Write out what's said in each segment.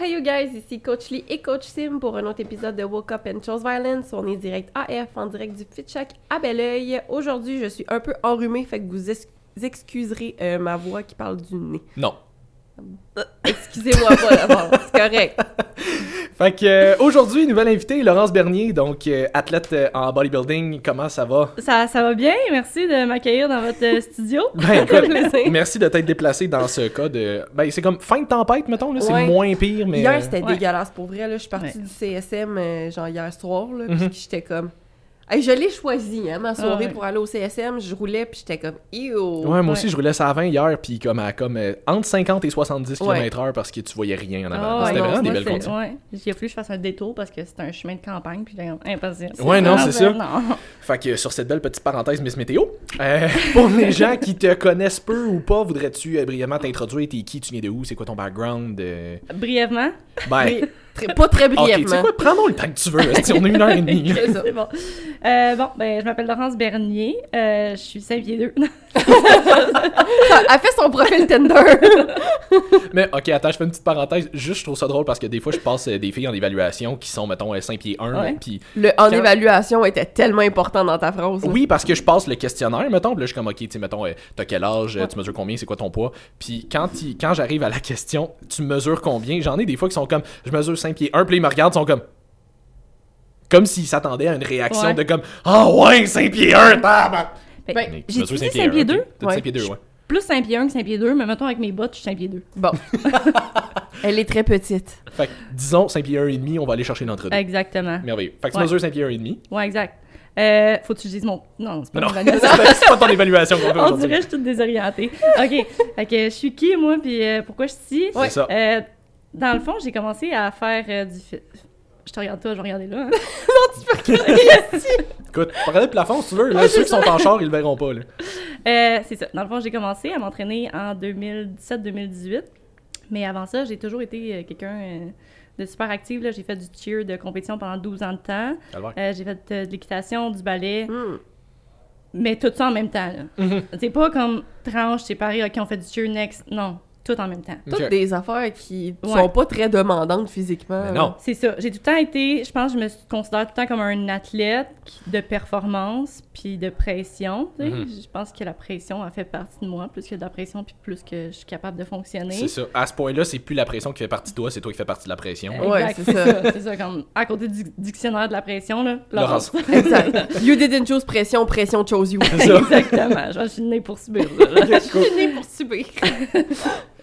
hey you guys, ici Coach Lee et Coach Sim pour un autre épisode de Woke Up and Chose Violence. On est direct AF en direct du Fit Shack à Belleuil. Aujourd'hui, je suis un peu enrhumée, fait que vous excuserez euh, ma voix qui parle du nez. Non. Excusez-moi pas d'abord, c'est correct. Fait que euh, aujourd'hui, nouvelle invitée, Laurence Bernier, donc euh, athlète euh, en bodybuilding. Comment ça va? Ça, ça va bien, merci de m'accueillir dans votre euh, studio. Ben, écoute, merci de t'être déplacé dans ce cas de. Ben, c'est comme fin de tempête, mettons, là. C'est Ouais. moins pire, mais. Hier, c'était Ouais. dégueulasse pour vrai. Là. Je suis partie Ouais. du CSM euh, genre hier soir, là, Mhm. puis j'étais comme... Hey, je l'ai choisi, hein, ma soirée Ah ouais. pour aller au CSM. Je roulais, puis j'étais comme... Ew! Ouais, moi Ouais. aussi, je roulais ça à 20 hier, puis comme à comme euh, entre 50 et 70 Ouais. km/h parce que tu voyais rien en avant. Ah, C'était vraiment des belles c'est- conditions. Ouais, il a fallu que je fasse un détour parce que c'est un chemin de campagne, puis j'ai impatient. Ouais, non, c'est ça. Non. Fait que sur cette belle petite parenthèse Miss Météo, euh, pour les gens qui te connaissent peu ou pas, voudrais-tu euh, brièvement t'introduire? T'es qui? Tu viens de où? C'est quoi ton background? euh? Brièvement, Ben, Mais très- pas très ok, tu sais brièvement. quoi? Prends le temps que tu veux. Si on a une heure et demie. C'est bon. Euh, bon, ben, je m'appelle Laurence Bernier, euh, je suis 5 pieds 2. Elle fait son profil Tinder. Mais ok, attends, je fais une petite parenthèse. Juste, je trouve ça drôle parce que des fois, je passe euh, des filles en évaluation qui sont, mettons, euh, 5 pieds 1. Ouais. Puis Le en Quand- évaluation était tellement important dans ta phrase. là. oui, parce que je passe le questionnaire, mettons. Puis là, je suis comme, ok, tu sais, mettons, euh, t'as quel âge, euh, tu mesures combien, c'est quoi ton poids? Puis quand, il- quand j'arrive à la question, tu mesures combien, j'en ai des fois qui sont comme, je mesure 5 pieds 1, puis ils me regardent, ils sont comme. Comme s'ils s'attendaient à une réaction Ouais. de comme, ah ouais, 5 pieds 1, tabarnak! Ben, j'ai dit 5 pieds 5 pieds 1, 2, ok. T'as dit Ouais. 5 pieds 2, ouais. plus 5 pieds 1 que 5 pieds 2, mais mettons avec mes bottes, je suis 5 pieds 2. Bon. Elle est très petite. Fait que, disons 5 pieds 1 et demi, on va aller chercher l'entre-deux. Exactement. Merveilleux. Fait que tu Ouais. mesures 5 pieds 1 et demi. Ouais, exact. Euh, faut que tu dises mon. Non, c'est pas Non, mon non, évaluation. c'est pas ton évaluation qu'on fait On dirait que je suis toute désorientée. OK. Fait que je suis qui, moi, puis euh, pourquoi je suis ici? C'est ça. Euh, dans le fond, j'ai commencé à faire euh, du... Je te regarde toi, je vais regarder là. hein. Écoute, tu peux regarder le plafond si tu veux. Là, ceux qui sont en char, ils le verront pas. Là. Euh, c'est ça. Dans le fond, j'ai commencé à m'entraîner en 2017-2018. Mais avant ça, j'ai toujours été euh, quelqu'un euh, de super active. là. J'ai fait du cheer de compétition pendant 12 ans de temps. Euh, j'ai fait de l'équitation, du ballet, Hmm. mais tout ça en même temps. Mhm. C'est pas comme tranche séparée, OK, on fait du cheer next. Non, tout en même temps. Toutes des affaires qui Ouais. sont pas très demandantes physiquement. Mais non. C'est ça. J'ai tout le temps été, je pense, que je me considère tout le temps comme un athlète de performance puis de pression. tu sais. Mhm. Je pense que la pression a fait partie de moi, plus que de la pression puis plus que je suis capable de fonctionner. C'est ça. À ce point-là, c'est plus la pression qui fait partie de toi, c'est toi qui fais partie de la pression. Exact, Ouais, c'est ça. ça. c'est ça, comme à côté du dictionnaire de la pression, là. Laurence. Laurence. Exact. You didn't choose pression, pression chose you. Exactement. Je suis née pour subir. là. Je suis née pour subir.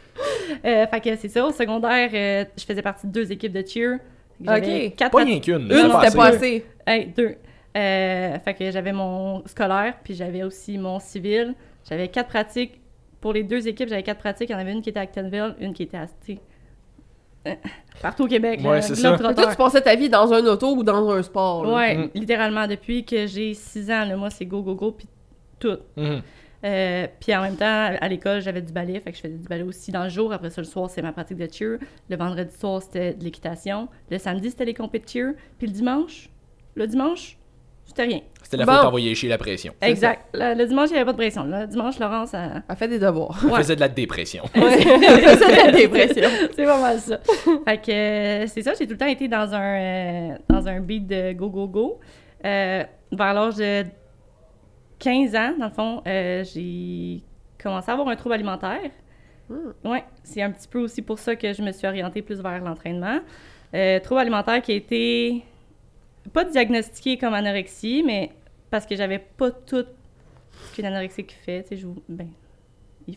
Euh, fait que c'est ça. Au secondaire, euh, je faisais partie de deux équipes de cheer. J'avais Ok. quatre Pas rien qu'une. Une, c'était pas assez. Hey, deux. Euh, fait que j'avais mon scolaire, puis j'avais aussi mon civil. J'avais quatre pratiques. Pour les deux équipes, j'avais quatre pratiques. Il y en avait une qui était à Actonville, une qui était à... sais, euh, partout au Québec. Ouais, c'est ça. Toi, tu passais ta vie dans un auto ou dans un sport. là? Ouais, Mm. littéralement, depuis que j'ai six ans, là, moi, c'est go, go, go, puis tout. Mhm. Euh, puis en même temps, à l'école, j'avais du ballet, fait que je faisais du ballet aussi dans le jour. Après ça, le soir, c'est ma pratique de cheer. Le vendredi soir, c'était de l'équitation. Le samedi, c'était les compétitions cheer. Puis le dimanche, le dimanche, c'était rien. C'était la Bon. faute d'envoyer chier la pression. Exact. Le, le dimanche, il n'y avait pas de pression. Le dimanche, Laurence, elle- Elle fait des devoirs. On Ouais. faisait de la dépression. Elle faisait de la dépression. c'est pas mal ça. fait que euh, c'est ça, j'ai tout le temps été dans un, euh, dans un beat de go, go, go. Euh, vers l'âge de 15 ans, dans le fond, euh, j'ai commencé à avoir un trouble alimentaire. Hmm. Ouais, c'est un petit peu aussi pour ça que je me suis orientée plus vers l'entraînement. Euh, trouble alimentaire qui a été pas diagnostiqué comme anorexie, mais parce que j'avais pas tout ce qu'une anorexique fait. Tu sais, je ben,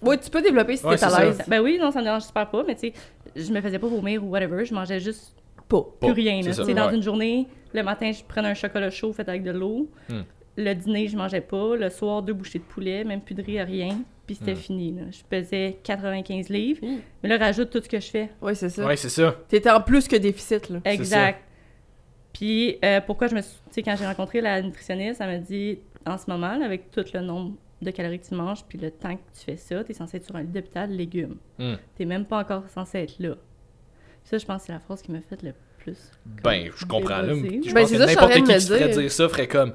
faut- Oui, tu peux développer si Ouais, t'es à l'aise. ben oui, non, ça me dérange super pas, mais tu sais, je me faisais pas vomir ou whatever, je mangeais juste Pas. Plus rien. C'est là. ça. Tu sais, dans Ouais. une journée, le matin, je prenais un chocolat chaud fait avec de l'eau. Hmm. Le dîner, je mangeais pas. Le soir, deux bouchées de poulet, même plus de riz, rien. Puis c'était Hmm. fini. Là. Je pesais 95 livres. Hmm. Mais là, rajoute tout ce que je fais. Oui, c'est ça. Ouais, c'est ça. T'étais en plus que déficit, là. Exact. Puis euh, pourquoi je me suis... Tu sais, quand j'ai rencontré la nutritionniste, elle m'a dit, en ce moment, là, avec tout le nombre de calories que tu manges, puis le temps que tu fais ça, t'es censé être sur un lit d'hôpital, légumes. Hmm. T'es même pas encore censé être là. Ça, je pense que c'est la phrase qui m'a fait le plus. Ben, je comprends là. Je Ben, pense c'est que n'importe de qui me qui se ferait dire. dire ça ferait comme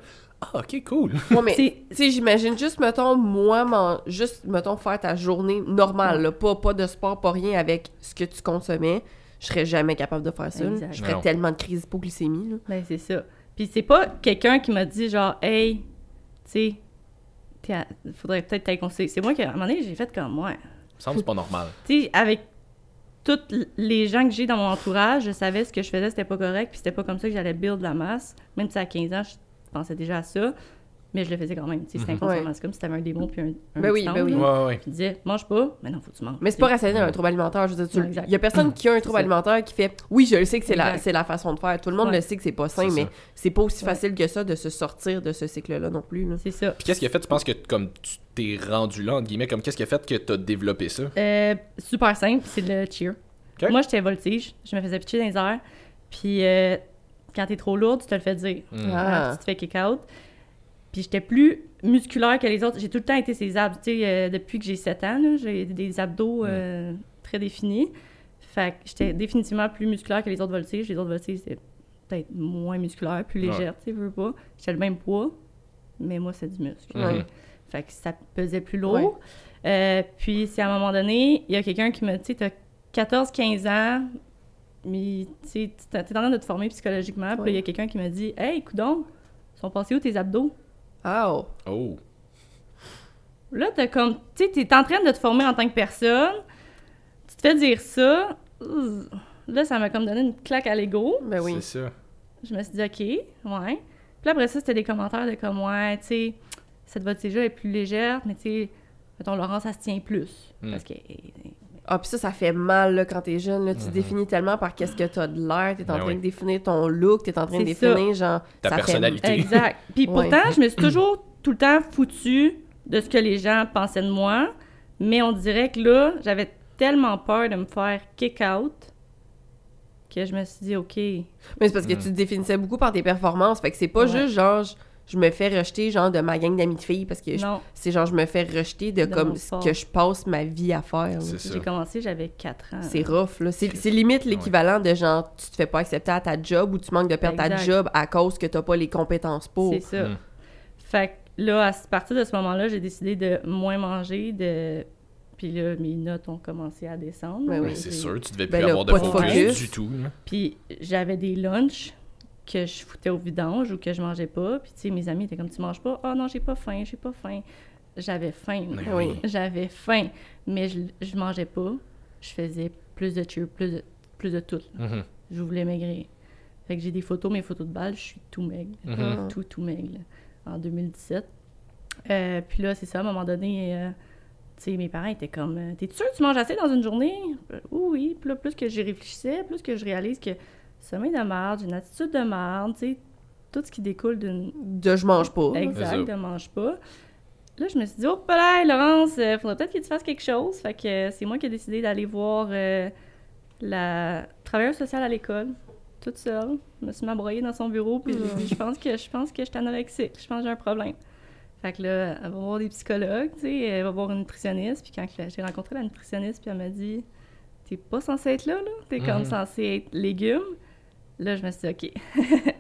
Ah, ok, cool. Ouais, mais tu sais, j'imagine juste, mettons, moi, man- juste, mettons, faire ta journée normale, là, pas, pas de sport, pas rien avec ce que tu consommais. je serais jamais capable de faire ça. Exact. Je ferais Non. tellement de crise hypoglycémie. Là. Ben, c'est ça. Puis c'est pas quelqu'un qui m'a dit, genre, hey, tu sais, à- faudrait peut-être t'aller conseiller. C'est moi qui, à un moment donné, j'ai fait comme, ouais. Il me semble que c'est pas normal. Tu sais, avec tous les gens que j'ai dans mon entourage, je savais ce que je faisais, c'était pas correct, puis c'était pas comme ça que j'allais build la masse. Même si à 15 ans, je pensais déjà à ça, mais je le faisais quand même. Tu inconsciemment. Ouais. C'est comme si t'avais un démon puis un, un Ben oui, ben oui. là. Ouais, ouais. Puis il disait, mange pas, mais non, faut que tu manges. Mais c'est pas Tu rationnel un trouble alimentaire. Je veux dire, tu- il y a personne qui a un trouble alimentaire qui fait Oui, je le sais que c'est la, c'est la façon de faire. Tout le monde Ouais. le sait que c'est pas sain, C'est mais c'est pas aussi Ouais. facile que ça de se sortir de ce cycle-là non plus. là. C'est ça. Puis qu'est-ce qui a fait, tu penses que comme tu t'es rendu là, entre guillemets, comme qu'est-ce qui a fait que t'as développé ça? Euh, super simple, c'est le cheer. Moi, j'étais voltige, je me faisais pitcher dans les airs, puis euh, quand t'es trop lourde, tu te le fais dire. Hmm. Ah. Puis tu te fais kick out. Puis j'étais plus musculaire que les autres. J'ai tout le temps été ces abdos. Tu sais, euh, depuis que j'ai 7 ans, j'ai des abdos euh, très définis. Fait que j'étais définitivement plus musculaire que les autres voltiges. Les autres voltiges, c'était peut-être moins musculaire, plus Ouais. légère, tu sais, veux pas. J'étais le même poids, mais moi, c'est du muscle. Ouais. Fait que ça pesait plus lourd. Euh, puis, c'est à un moment donné, il y a quelqu'un qui me dit, tu sais, t'as 14-15 ans, mais tu t'es en train de te former psychologiquement. Puis là, il y a quelqu'un qui me dit, hey, coudon, sont passés où tes abdos? Ah, oh. Oh. Là, t'as comme, tu sais, t'es en train de te former en tant que personne, tu te fais dire ça, là, ça m'a comme donné une claque à l'ego. Ben oui. C'est ça. Je me suis dit, OK, ouais. Puis après ça, c'était des commentaires de comme, ouais, tu sais, cette voltige-là est plus légère, mais tu sais, mettons, Laurence, ça se tient plus. Hmm. Parce que, Ah, puis ça, ça fait mal là, quand t'es jeune. Là. Tu te Mhm. définis tellement par qu'est-ce que t'as de l'air. T'es en Ben train oui. de définir ton look. T'es en train de ça. définir, genre. Ta ça fait- personnalité. Exact. Puis Ouais. pourtant, je me suis toujours tout le temps foutue de ce que les gens pensaient de moi, mais on dirait que là, j'avais tellement peur de me faire kick out que je me suis dit, OK, Mais c'est parce que Mm. tu te définissais beaucoup par tes performances. Fait que c'est pas Ouais. juste genre, je, me fais rejeter genre de ma gang d'amis de filles parce que c'est genre, je me fais rejeter de, De comme ce sport. que je passe ma vie à faire. J'ai commencé, j'avais 4 ans. C'est rough, là. C'est limite l'équivalent de genre, tu te fais pas accepter à ta job ou tu manques de perdre ta job à cause que t'as pas les compétences pour. C'est ça. Mm. Fait que là, à partir de ce moment-là, j'ai décidé de moins manger, de... Puis là, mes notes ont commencé à descendre. Ouais, Ben, oui. c'est sûr, tu devais plus Ben là, avoir de pas de focus, focus. du tout. Puis j'avais des lunchs que je foutais au vidange ou que je mangeais pas. Puis tu sais, mes amis étaient comme, tu manges pas? Ah non, j'ai pas faim, j'ai pas faim. J'avais faim. Ben Oui. J'avais faim, mais je, je mangeais pas. Je faisais plus de cheer, plus de, plus de tout. Mhm. Je voulais maigrir. Fait que j'ai des photos, mes photos de balles, je suis tout maigre. Mhm. Tout, tout maigre, en 2017. Euh, puis là, c'est ça, à un moment donné, euh, tu sais, mes parents étaient comme euh, T'es sûr que tu manges assez dans une journée Oui, oui. Puis là, plus que j'y réfléchissais, plus que je réalise que sommeil de merde, j'ai une attitude de merde, tu sais, tout ce qui découle d'une De je mange pas. exact, de mange pas. Là, je me suis dit, oh, là, Laurence, euh, faudrait peut-être que tu fasses quelque chose. Fait que euh, c'est moi qui ai décidé d'aller voir euh, la travailleuse sociale à l'école, toute seule. Je me suis m'abroyée dans son bureau, puis j'ai dit, je pense que je pense que je suis anorexique, je pense que j'ai un problème. Fait que là, elle va voir des psychologues, tu sais, elle va voir une nutritionniste, puis quand j'ai rencontré la nutritionniste, puis elle m'a dit, t'es pas censé être là, là, t'es comme Mhm. censé être légume. Là, je me suis dit, OK,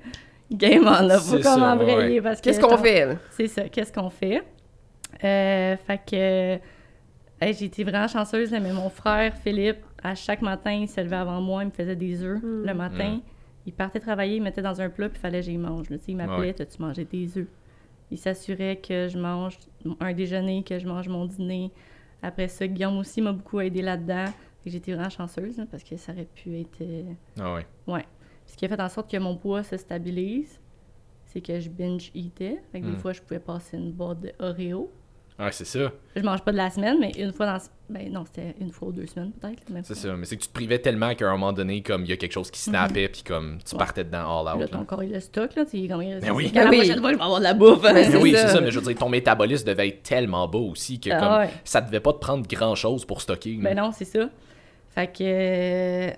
game on, là, faut comme ouais, embrayer, parce que... Qu'est-ce qu'on fait, là? c'est ça, qu'est-ce qu'on fait? Euh, fait que hey, j'ai été vraiment chanceuse, là, mais mon frère Philippe, à chaque matin, il se levait avant moi, il me faisait des œufs Mm. le matin. Mm. Il partait travailler, il mettait dans un plat, puis il fallait que j'y mange. là. Tu sais, il m'appelait, Ouais. t'as-tu mangé tes œufs? Il s'assurait que je mange un déjeuner, que je mange mon dîner. Après ça, Guillaume aussi m'a beaucoup aidé là-dedans. Été vraiment chanceuse, là, parce que ça aurait pu être... euh, Ah ouais. Ouais. Ce qui a fait en sorte que mon poids se stabilise, c'est que je binge-eatais. Fait que Mm. des fois, je pouvais passer une boîte de Oreo. Ouais, c'est ça. Je mange pas de la semaine, mais une fois dans... Ben non, c'était une fois ou deux semaines peut-être. même C'est ça. Mais c'est que tu te privais tellement qu'à un moment donné, comme il y a quelque chose qui snappait, puis comme tu Ouais. partais dedans all Là, out. ton là. corps, il le stock, là. Tu sais, comme, Ben oui. Quand la Ben oui. prochaine fois, je vais avoir de la bouffe. Ben, Mais c'est oui, ça. c'est ça, mais je veux dire, ton métabolisme devait être tellement bas aussi que Ah comme ouais. ça devait pas te prendre grand chose pour stocker. là. Ben non, c'est ça. Fait que euh,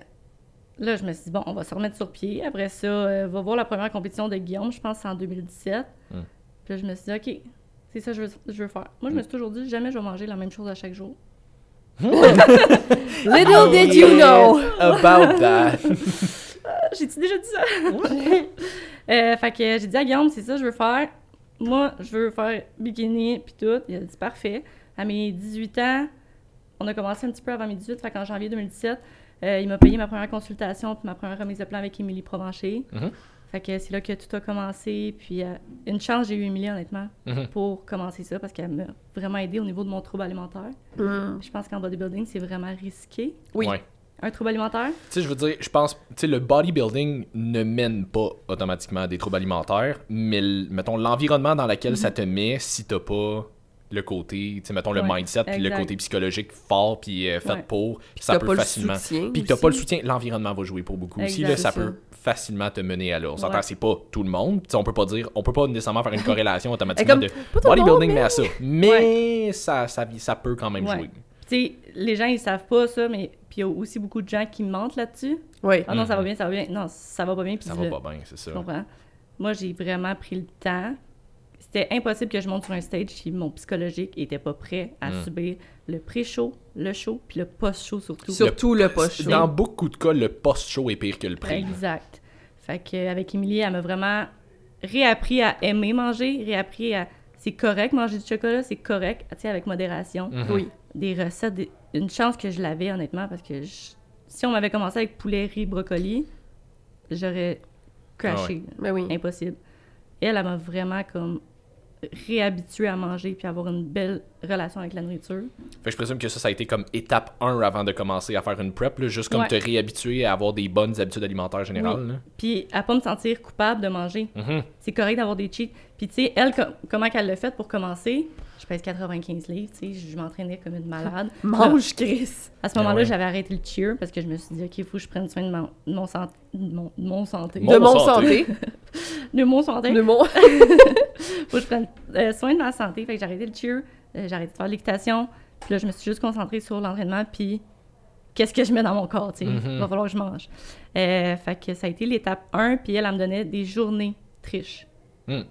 là, je me suis dit, bon, on va se remettre sur pied. Après ça, euh, va voir la première compétition de Guillaume, je pense en 2017. Hmm. Puis là, je me suis dit, OK, c'est ça que je veux, je veux faire. Moi, je me suis toujours dit, jamais je vais manger la même chose à chaque jour. Little did you know! About that. Ah, J'ai-tu déjà dit ça? Euh, fait que j'ai dit à Guillaume, c'est ça que je veux faire. Moi, je veux faire bikini puis tout. Il a dit parfait. À mes 18 ans, on a commencé un petit peu avant mes 18, fait qu'en janvier 2017, Euh, il m'a payé ma première consultation puis ma première remise de plan avec Émilie Provencher. Mhm. Fait que c'est là que tout a commencé. Puis euh, une chance, j'ai eu Émilie, honnêtement, Mhm. pour commencer ça parce qu'elle m'a vraiment aidé au niveau de mon trouble alimentaire. Hmm. Je pense qu'en bodybuilding, c'est vraiment risqué. Oui. Ouais. Un trouble alimentaire? Tu sais, je veux dire, je pense, tu sais, le bodybuilding ne mène pas automatiquement à des troubles alimentaires, mais, mettons, l'environnement dans lequel ça te met, si t'as pas le côté, tu sais, mettons, le Ouais, mindset, puis le côté psychologique fort, puis euh, fait Ouais. pour, Puis ça peut pas facilement... Puis que t'as pas le soutien, l'environnement va jouer pour beaucoup aussi, là, ça peut facilement te mener à là. On s'entend, Ouais. c'est pas tout le monde, tu sais, on peut pas dire, on peut pas nécessairement faire une corrélation automatiquement comme, de bodybuilding, mais- mais à ça. Mais ça, ça, ça peut quand même Ouais. jouer. Tu sais, les gens, ils savent pas ça, mais puis il y a aussi beaucoup de gens qui mentent là-dessus. Oui. Ah non, ça va Mhm. bien, ça va bien. Non, ça va pas bien. Puis Ça va pas bien, c'est ça. Tu comprends? Moi, j'ai vraiment pris le temps. C'était impossible que je monte sur un stage si mon psychologique était pas prêt à Mm. subir le pré-show, le show, puis le post-show surtout. Surtout le post chaud. Dans beaucoup de cas, le post-show est pire que le pré. Exact. Fait que avec Émilie, elle m'a vraiment réappris à aimer manger, réappris à c'est correct manger du chocolat, c'est correct, tu sais avec modération. Mhm. Oui. Des recettes, des- une chance que je l'avais honnêtement parce que je- si on m'avait commencé avec poulet, riz, brocoli, j'aurais crashé. Ben oui. Impossible. Elle, elle m'a vraiment comme réhabitué à manger puis avoir une belle relation avec la nourriture. Fait que je présume que ça, ça a été comme étape 1 avant de commencer à faire une prep, là, juste comme Ouais. te réhabituer à avoir des bonnes habitudes alimentaires générales. là. Puis à pas me sentir coupable de manger. Mhm. C'est correct d'avoir des cheats. Puis tu sais, elle, com- comment qu'elle l'a fait pour commencer? Je pèse 95 livres, tu sais, je m'entraînais comme une malade. Mange, Chris. À ce Ah moment-là, ouais. j'avais arrêté le cheer parce que je me suis dit, OK, il faut que je prenne soin de mon, de mon, sant- de mon, de mon santé. De mon santé. santé. De mon santé. De mon. faut que je prenne euh, soin de ma santé. Fait que j'ai arrêté le cheer, euh, j'ai arrêté de faire l'équitation. Puis là, je me suis juste concentrée sur l'entraînement, puis qu'est-ce que je mets dans mon corps, tu sais. Mhm. Il va falloir que je mange. Euh, fait que ça a été l'étape 1, puis elle, elle me donnait des journées triches. Hmm.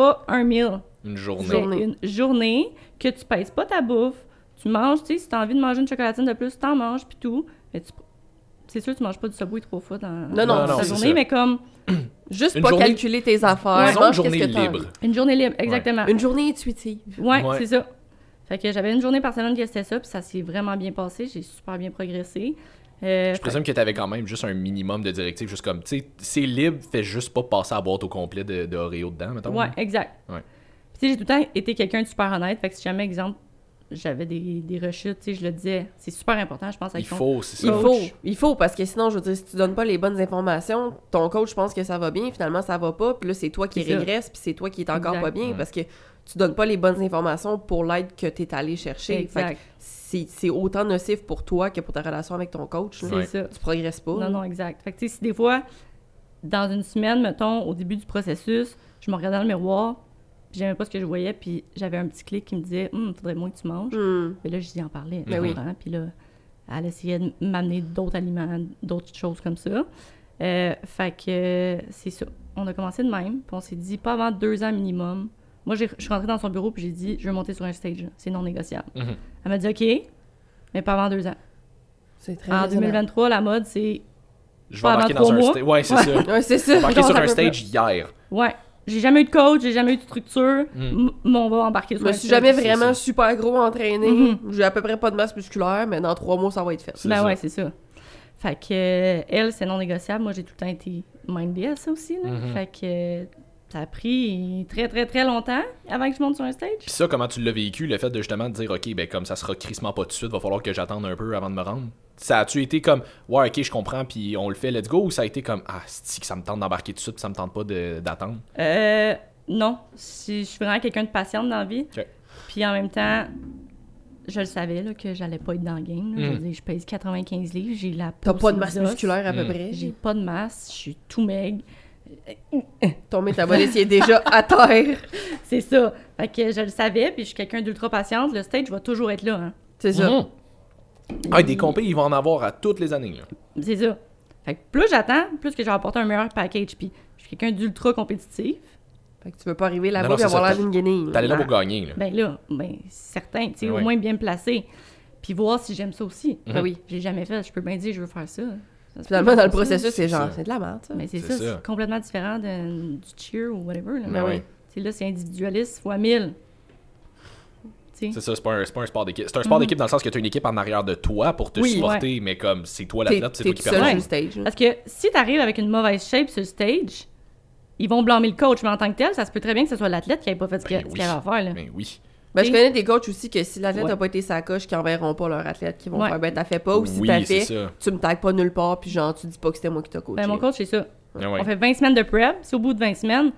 Pas un meal, Une journée. une journée que tu pèses pas ta bouffe, tu manges, tu sais, si t'as envie de manger une chocolatine de plus, t'en manges, puis tout. Mais tu... C'est sûr, tu manges pas du Subway trois fois dans, Non, non, dans non, ta c'est journée, ça. mais comme Juste Une pas journée- calculer tes affaires. Une journée que libre. une journée libre, exactement. Une journée intuitive. Ouais, Ouais. c'est ça. Fait que j'avais une journée par semaine qui c'était ça, puis ça s'est vraiment bien passé. J'ai super bien progressé. Euh, Je présume que tu avais quand même juste un minimum de directives, juste comme, tu sais, c'est libre, fais juste pas passer la boîte au complet de, de Oreo dedans, mettons. Ouais, exact. Ouais. Puis tu sais, j'ai tout le temps été quelqu'un de super honnête. Fait que si jamais, exemple, j'avais des, des rechutes, tu sais, je le disais. C'est super important, je pense, Il avec faut, c'est Il ça. Coach. faut, il faut, parce que sinon, je veux dire, si tu donnes pas les bonnes informations, ton coach pense que ça va bien, finalement, ça va pas, puis là, c'est toi qui régresse, puis c'est toi qui est encore Exact. pas bien, Ouais. parce que tu donnes pas les bonnes informations pour l'aide que tu es allé chercher. Fait que Exact. c'est c'est autant nocif pour toi que pour ta relation avec ton coach. C'est Ouais. ça. Tu progresses pas. Non, non, exact. Fait que, tu sais, si des fois, dans une semaine, mettons, au début du processus, je me regardais dans le miroir, j'aimais pas ce que je voyais, puis j'avais un petit clic qui me disait, hum, faudrait moins que tu manges. Hmm. Mais là, je dis en parler. Ben oui. Puis là, elle essayait de m'amener d'autres aliments, d'autres choses comme ça. Euh, fait que c'est ça. On a commencé de même, puis on s'est dit pas avant deux ans minimum. Moi, j'ai- je suis rentrée dans son bureau, puis j'ai dit, je veux monter sur un stage, c'est non négociable. Mhm. Elle m'a dit, OK, mais pas avant deux ans. C'est très En raisonnable. 2023, la mode, c'est Je vais embarquer dans un stage. Ouais, c'est ça. Ouais, c'est ça. Embarquer sur un stage hier. Ouais. J'ai jamais eu de coach, j'ai jamais eu de structure, Mm. m- mais on va embarquer Je sur me un suis jamais vraiment ça. super gros entraîné. Mhm. J'ai à peu près pas de masse musculaire, mais dans trois mois, ça va être fait. Ben ça. ouais, c'est ça. Fait que, euh, elle, c'est non négociable. Moi, j'ai tout le temps été mindée à ça aussi. Là. Mhm. Fait que euh, ça a pris très, très, très longtemps avant que je monte sur un stage. Puis ça, comment tu l'as vécu, le fait de justement te dire, OK, ben comme ça sera crissement pas tout de suite, va falloir que j'attende un peu avant de me rendre? Ça a-tu été comme, ouais, OK, je comprends, puis on le fait, let's go, ou ça a été comme, ah, c'est que ça me tente d'embarquer tout de suite, ça me tente pas d'attendre? Euh, non. Si- Je suis vraiment quelqu'un de patiente dans la vie. Ok. Puis en même temps, je le savais là, que j'allais pas être dans le game. Je veux dire, je pèse 95 livres, j'ai la T'as pas de masse musculaire à peu Mm. près? J'ai pas de masse, je suis tout maigre. Ton métabolisme il est déjà à terre. C'est ça. Fait que je le savais, puis je suis quelqu'un d'ultra patiente. Le stage va toujours être là. Hein. C'est ça. Mhm. Ah, des compés, ils vont en avoir à toutes les années. C'est ça. Fait que plus j'attends, plus que je vais apporter un meilleur package. Puis je suis quelqu'un d'ultra compétitif. Fait que tu veux pas arriver là-bas et avoir l'air d'une guenille. T'allais là là. pour gagner. Là. Ben là, ben certain, tu sais, au moins bien me placer. Puis voir si j'aime ça aussi. Ben oui. J'ai jamais fait, je peux bien dire je veux faire ça. Finalement, dans le processus, c'est genre, c'est de la merde, ça. Mais c'est C'est ça, c'est complètement différent de- du cheer ou whatever. Là. Ben oui. Tu sais, là, c'est individualiste fois 1000. Tu tu sais. C'est ça, c'est pas, un- c'est pas un sport d'équipe. C'est un sport Mhm. d'équipe dans le sens que tu as une équipe en arrière de toi pour te Oui. supporter, mais comme c'est toi l'athlète, c'est toi qui le stage. Parce que si t'arrives avec une mauvaise shape sur le stage, ils vont blâmer le coach, mais en tant que tel, ça se peut très bien que ce soit l'athlète qui ait pas fait ce qu'il Ben ce oui. qu'il avait à faire, là. Mais oui. Ben, je connais des coachs aussi que si l'athlète Ouais. n'a pas été sa coche, qui enverront pas leur athlète, qui vont Ouais. faire ben t'as fait pas, ou si oui, t'as fait, ça. tu me tagues pas nulle part, puis genre tu dis pas que c'était moi qui t'ai coaché. Ben, mon coach, c'est ça. Ah ouais. On fait 20 semaines de prep. Si au bout de 20 semaines,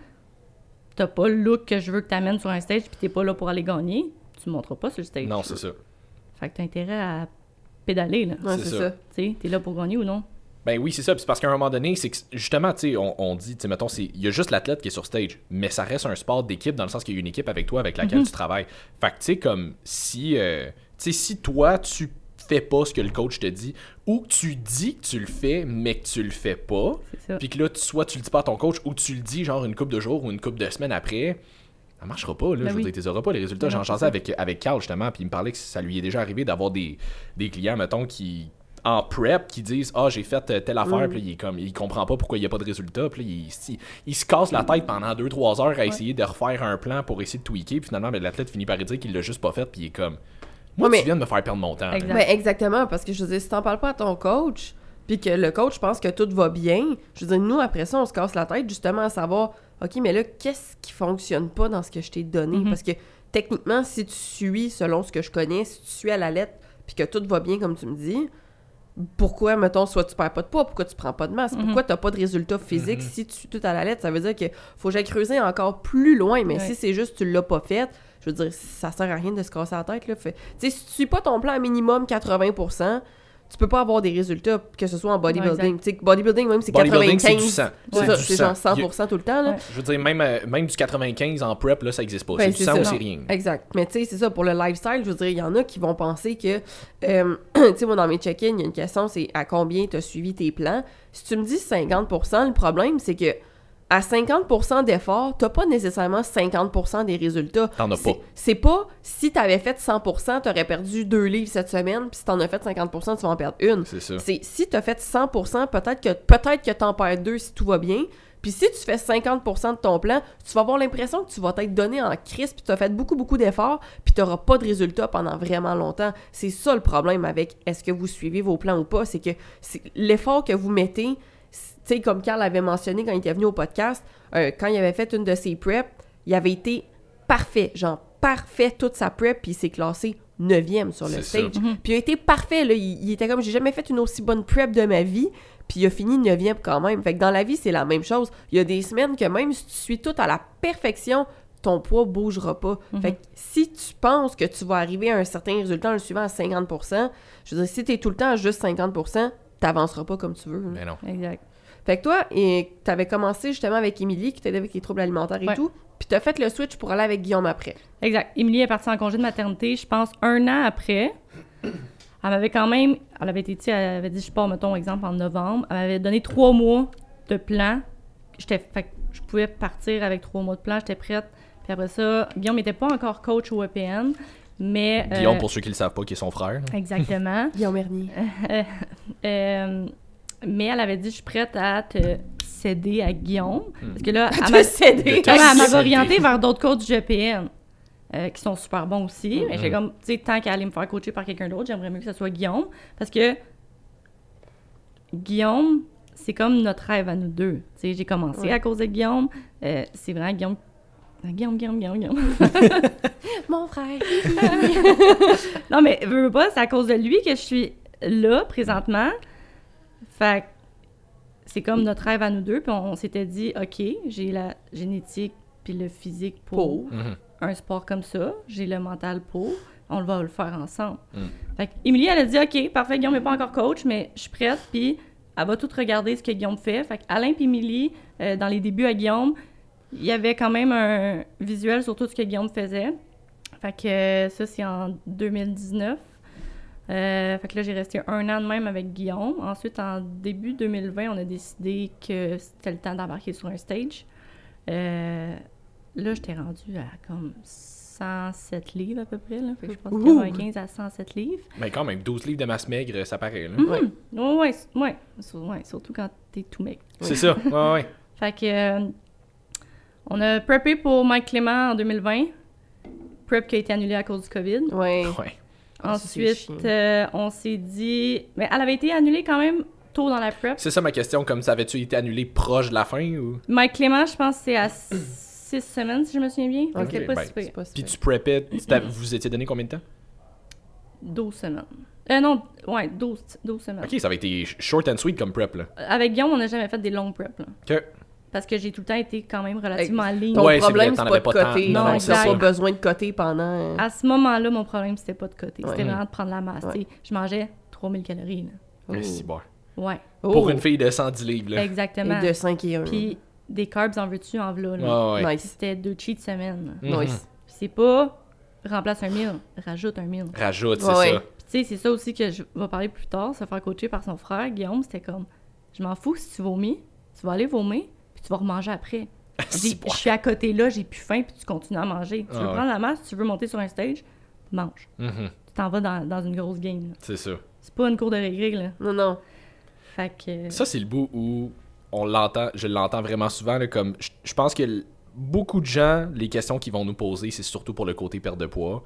t'as pas le look que je veux que t'amènes sur un stage puis t'es pas là pour aller gagner, tu me montres pas sur le stage. Non, c'est ça. Fait que t'as intérêt à pédaler, là. Ouais, c'est ça. ça. Tu sais, t'es là pour gagner ou non? Ben oui, c'est ça. C'est parce qu'à un moment donné, c'est que justement, tu sais, on, on dit, tu sais, mettons, c'est- il y a juste l'athlète qui est sur stage, mais ça reste un sport d'équipe dans le sens qu'il y a une équipe avec toi avec laquelle Mhm. tu travailles. Fait que tu sais, comme si, euh, tu sais, si toi, tu fais pas ce que le coach te dit, ou que tu dis que tu le fais, mais que tu le fais pas, puis que là, tu- soit tu le dis pas à ton coach, ou tu le dis genre une couple de jours ou une couple de semaines après, ça marchera pas, là. Ben je oui. veux dire, tu auras pas les résultats. J'en chassais avec, avec Carl, justement, puis il me parlait que ça lui est déjà arrivé d'avoir des, des clients, mettons, qui en prep qui disent ah j'ai fait euh, telle affaire Mm. puis là, il est comme il comprend pas pourquoi il y a pas de résultat puis là, il, il, il se casse la tête pendant 2-3 heures à essayer de refaire un plan pour essayer de tweaker puis finalement ben, l'athlète finit par dire qu'il l'a juste pas fait puis il est comme moi Ouais, tu mais- viens de me faire perdre mon temps. Exact. Ben, exactement, parce que je veux dire, si t'en parles pas à ton coach, puis que le coach pense que tout va bien, je veux dire, nous, après ça, on se casse la tête justement à savoir, OK, mais là, qu'est-ce qui fonctionne pas dans ce que je t'ai donné? Mhm. Parce que techniquement, si tu suis, selon ce que je connais, si tu suis à la lettre, puis que tout va bien comme tu me dis, pourquoi, mettons, soit tu perds pas de poids, pourquoi tu prends pas de masse, Mhm. pourquoi t'as pas de résultat physique Mhm. si tu suis tout à la lettre, ça veut dire que faut que j'aille creuser encore plus loin, mais Ouais. si c'est juste tu l'as pas fait, je veux dire, ça sert à rien de se casser la tête, là. Fait- Tu si tu suis pas ton plan à minimum 80%, tu peux pas avoir des résultats, que ce soit en bodybuilding. tu sais, bodybuilding, même, c'est bodybuilding 95. c'est du sang C'est C'est ça, du c'est sang. genre 100% tout le temps, là. Ouais. je veux dire même, euh, même du 95 en prep là ça existe pas Ben, c'est du c'est sang ça. ou c'est rien Exact. Mais tu sais, c'est ça, pour le lifestyle, je veux dire, il y en a qui vont penser que, euh, tu sais, moi, dans mes check-in, il y a une question, c'est à combien tu as suivi tes plans? Si tu me dis 50%, le problème, c'est que à 50% d'efforts, t'as pas nécessairement 50% des résultats. T'en as pas. C'est pas, si t'avais fait 100%, t'aurais perdu deux livres cette semaine, puis si t'en as fait 50%, tu vas en perdre une. c'est ça C'est si t'as fait 100%, peut-être que peut-être que t'en perds deux si tout va bien. Puis si tu fais 50% de ton plan, tu vas avoir l'impression que tu vas t'être donné en crise, puis tu as fait beaucoup, beaucoup d'efforts, puis tu n'auras pas de résultats pendant vraiment longtemps. C'est ça le problème avec est-ce que vous suivez vos plans ou pas, c'est que l'effort que vous mettez, tu sais, comme Carl avait mentionné quand il était venu au podcast, euh, quand il avait fait une de ses preps, il avait été parfait, genre parfait toute sa prep, puis il s'est classé 9e sur le stage. Puis il a été parfait, là. Il, il était comme, j'ai jamais fait une aussi bonne prep de ma vie. Puis il a fini 9e quand même. Fait que dans la vie, c'est la même chose. Il y a des semaines que même si tu suis tout à la perfection, ton poids bougera pas. Fait que si tu penses que tu vas arriver à un certain résultat en le suivant à 50%, je veux dire, si t'es tout le temps à juste 50%, t'avanceras pas comme tu veux. là. mais non Exact. Fait que toi, et t'avais commencé justement avec Émilie, qui t'aidait avec les troubles alimentaires et Ouais. tout. Puis t'as fait le switch pour aller avec Guillaume après. Exact. Émilie est partie en congé de maternité, je pense, un an après. Elle m'avait quand même... Elle avait été, tu sais, elle avait dit, je pars, mettons, exemple, en novembre. Elle m'avait donné trois mois de plan. J'étais... Fait que je pouvais partir avec trois mois de plan, j'étais prête. Puis après ça, Guillaume n'était pas encore coach au EPN, mais... euh, Guillaume pour ceux qui le savent pas qui est son frère. Exactement. Guillaume Mernier. Euh, mais elle avait dit, je suis prête à te céder à Guillaume. Parce que là, elle m'a- orientée vers d'autres coachs du GPN. euh, qui sont super bons aussi. Mais j'ai comme, tu sais, tant qu'à aller me faire coacher par quelqu'un d'autre, j'aimerais mieux que ce soit Guillaume. Parce que Guillaume, c'est comme notre rêve à nous deux. Tu sais, j'ai commencé Ouais. à cause de Guillaume. Euh, c'est vraiment Guillaume. Guillaume, Guillaume, Guillaume, Guillaume. Mon frère. non, mais veux pas, c'est à cause de lui que je suis là présentement. Fait que c'est comme notre rêve à nous deux. Puis on, on s'était dit, OK, j'ai la génétique puis le physique pour, Pour. Un sport comme ça. J'ai le mental pour. On va le faire ensemble. Mm. Fait Émilie, elle a dit, OK, parfait, Guillaume n'est pas encore coach, mais je suis prête. Puis elle va tout regarder ce que Guillaume fait. Fait Alain et Émilie, euh, dans les débuts à Guillaume, il y avait quand même un visuel sur tout ce que Guillaume faisait. Fait que euh, ça, c'est en 2019. Euh, fait que là, j'ai resté un an de même avec Guillaume. Ensuite, en début 2020, on a décidé que c'était le temps d'embarquer sur un stage. Euh, là, j'étais rendue à comme 107 livres à peu près. Là. Fait que je pense Ouh. 95 à 107 livres. mais quand même 12 livres de masse maigre ça paraît là. Ouais. Ouais, ouais, ouais, ouais, surtout quand t'es tout mec. c'est ça ouais ouais Fait que euh, on a preppé pour Mike Clément en 2020. prep qui a été annulée à cause du COVID. Ouais. Ouais. Ah, Ensuite, euh, on s'est dit. Mais elle avait été annulée quand même tôt dans la prep. C'est ça ma question, comme ça avait-tu été annulé proche de la fin ou? Mike Clément, je pense que c'est à six semaines, si je me souviens bien. Ok, c'est pas ben, si pire. C'est pas si Puis pire. tu preppais, tu t'as- vous étiez donné combien de temps? 12 semaines. Euh, non, ouais, 12, 12 semaines. Ok, ça avait été short and sweet comme prep là. Avec Guillaume, on n'a jamais fait des longues preps. là. Ok. Parce que j'ai tout le temps été quand même relativement ligne. Ton Ouais, problème, c'est pas de côté. Non, Non, t'as pas besoin de côté pendant. euh, À ce moment-là, mon problème, c'était pas de côté. C'était Ouais. vraiment de prendre la masse. Ouais. tu sais. Je mangeais 3000 calories. Là. oh. Mais si bon. Ouais, Oh. Pour une fille de 110 livres là. exactement. Et de 5 et 1. Puis des carbs en veux-tu, en v'là. là. Ah ouais. Nice. C'était deux cheats semaine. Mhm. Nice. Puis c'est pas remplace un meal, rajoute un meal. Rajoute, c'est ça. Puis tu sais, c'est ça aussi que je vais parler plus tard, se faire coacher par son frère, Guillaume, c'était comme, je m'en fous si tu vomis, tu vas aller vomir, puis tu vas remanger après. Je suis à côté là, j'ai plus faim, puis tu continues à manger. Tu veux Ah ouais. prendre la masse, tu veux monter sur un stage, mange. Mhm. Tu t'en vas dans, dans une grosse game. C'est ça. C'est pas une cour de régré, là. Non, non. Fait que... Ça, c'est le bout où on l'entend, je l'entends vraiment souvent, là, comme je, je pense que beaucoup de gens, les questions qu'ils vont nous poser, c'est surtout pour le côté perte de poids.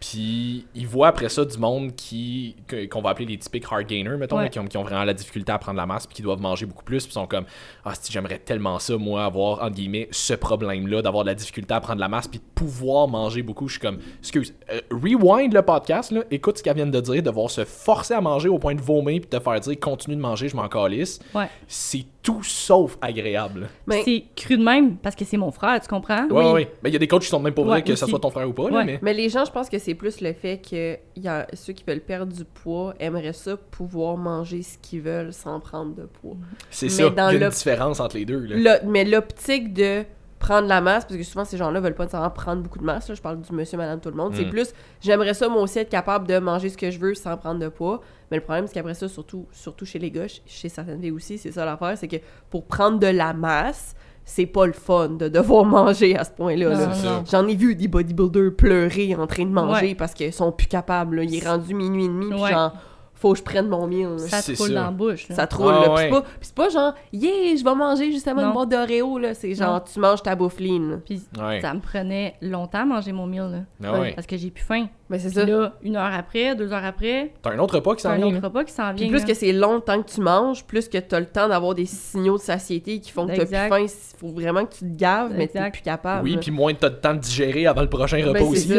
Puis ils voient après ça du monde qui qu'on va appeler les typiques hard gainers, mettons, Ouais. là, qui, ont, qui ont vraiment la difficulté à prendre la masse puis qui doivent manger beaucoup plus, puis sont comme ah si j'aimerais tellement ça moi avoir entre guillemets ce problème là d'avoir de la difficulté à prendre la masse puis de pouvoir manger beaucoup. Je suis comme excuse, euh, rewind le podcast là, écoute ce qu'elle vient de dire, devoir se forcer à manger au point de vomir puis te faire dire continue de manger, je m'en calisse. Ouais. C'est tout sauf agréable. Mais- C'est cru de même, parce que c'est mon frère, tu comprends? Ouais, ouais. Mais il y a des coachs qui sont même pas vrais que ce soit ton frère ou pas, là, mais. Mais les gens, je pense que c'est plus le fait que y a ceux qui veulent perdre du poids aimeraient ça pouvoir manger ce qu'ils veulent sans prendre de poids. C'est ça. Il y a une différence entre les deux. Là. Le- mais l'optique de prendre la masse, parce que souvent ces gens-là veulent pas nécessairement prendre beaucoup de masse, là, je parle du monsieur, madame, tout le monde, c'est Mm. plus j'aimerais ça moi aussi être capable de manger ce que je veux sans prendre de poids. Mais le problème, c'est qu'après ça, surtout, surtout chez les gars, chez certaines filles aussi, c'est ça l'affaire, c'est que pour prendre de la masse, c'est pas le fun de devoir manger à ce point-là. J'en ai vu des bodybuilders pleurer en train de manger Ouais. parce qu'ils sont plus capables. là. Il est rendu minuit et demi, puis Ouais. genre, faut que je prenne mon meal. Ça C'est te roule ça. dans la bouche. là. Ça te roule, Ah là. Puis c'est pas, puis c'est pas genre, yeah, je vais manger justement une Non. boîte d'Oreo, là. C'est genre, Non. tu manges ta bouffe lean. Puis Ouais. ça me prenait longtemps à manger mon meal, là. Ah ouais. Parce que j'ai plus faim. Mais c'est Puis ça. là, une heure après, deux heures après, T'as un autre repas qui c'est s'en un vient. autre là. repas qui s'en Puis vient. plus là. que c'est long le temps que tu manges, plus que t'as le temps d'avoir des signaux de satiété qui font que t'as plus faim. Il faut vraiment que tu te gaves, mais t'es plus capable. Oui, puis moins t'as de temps de digérer avant le prochain repas Ben, c'est aussi.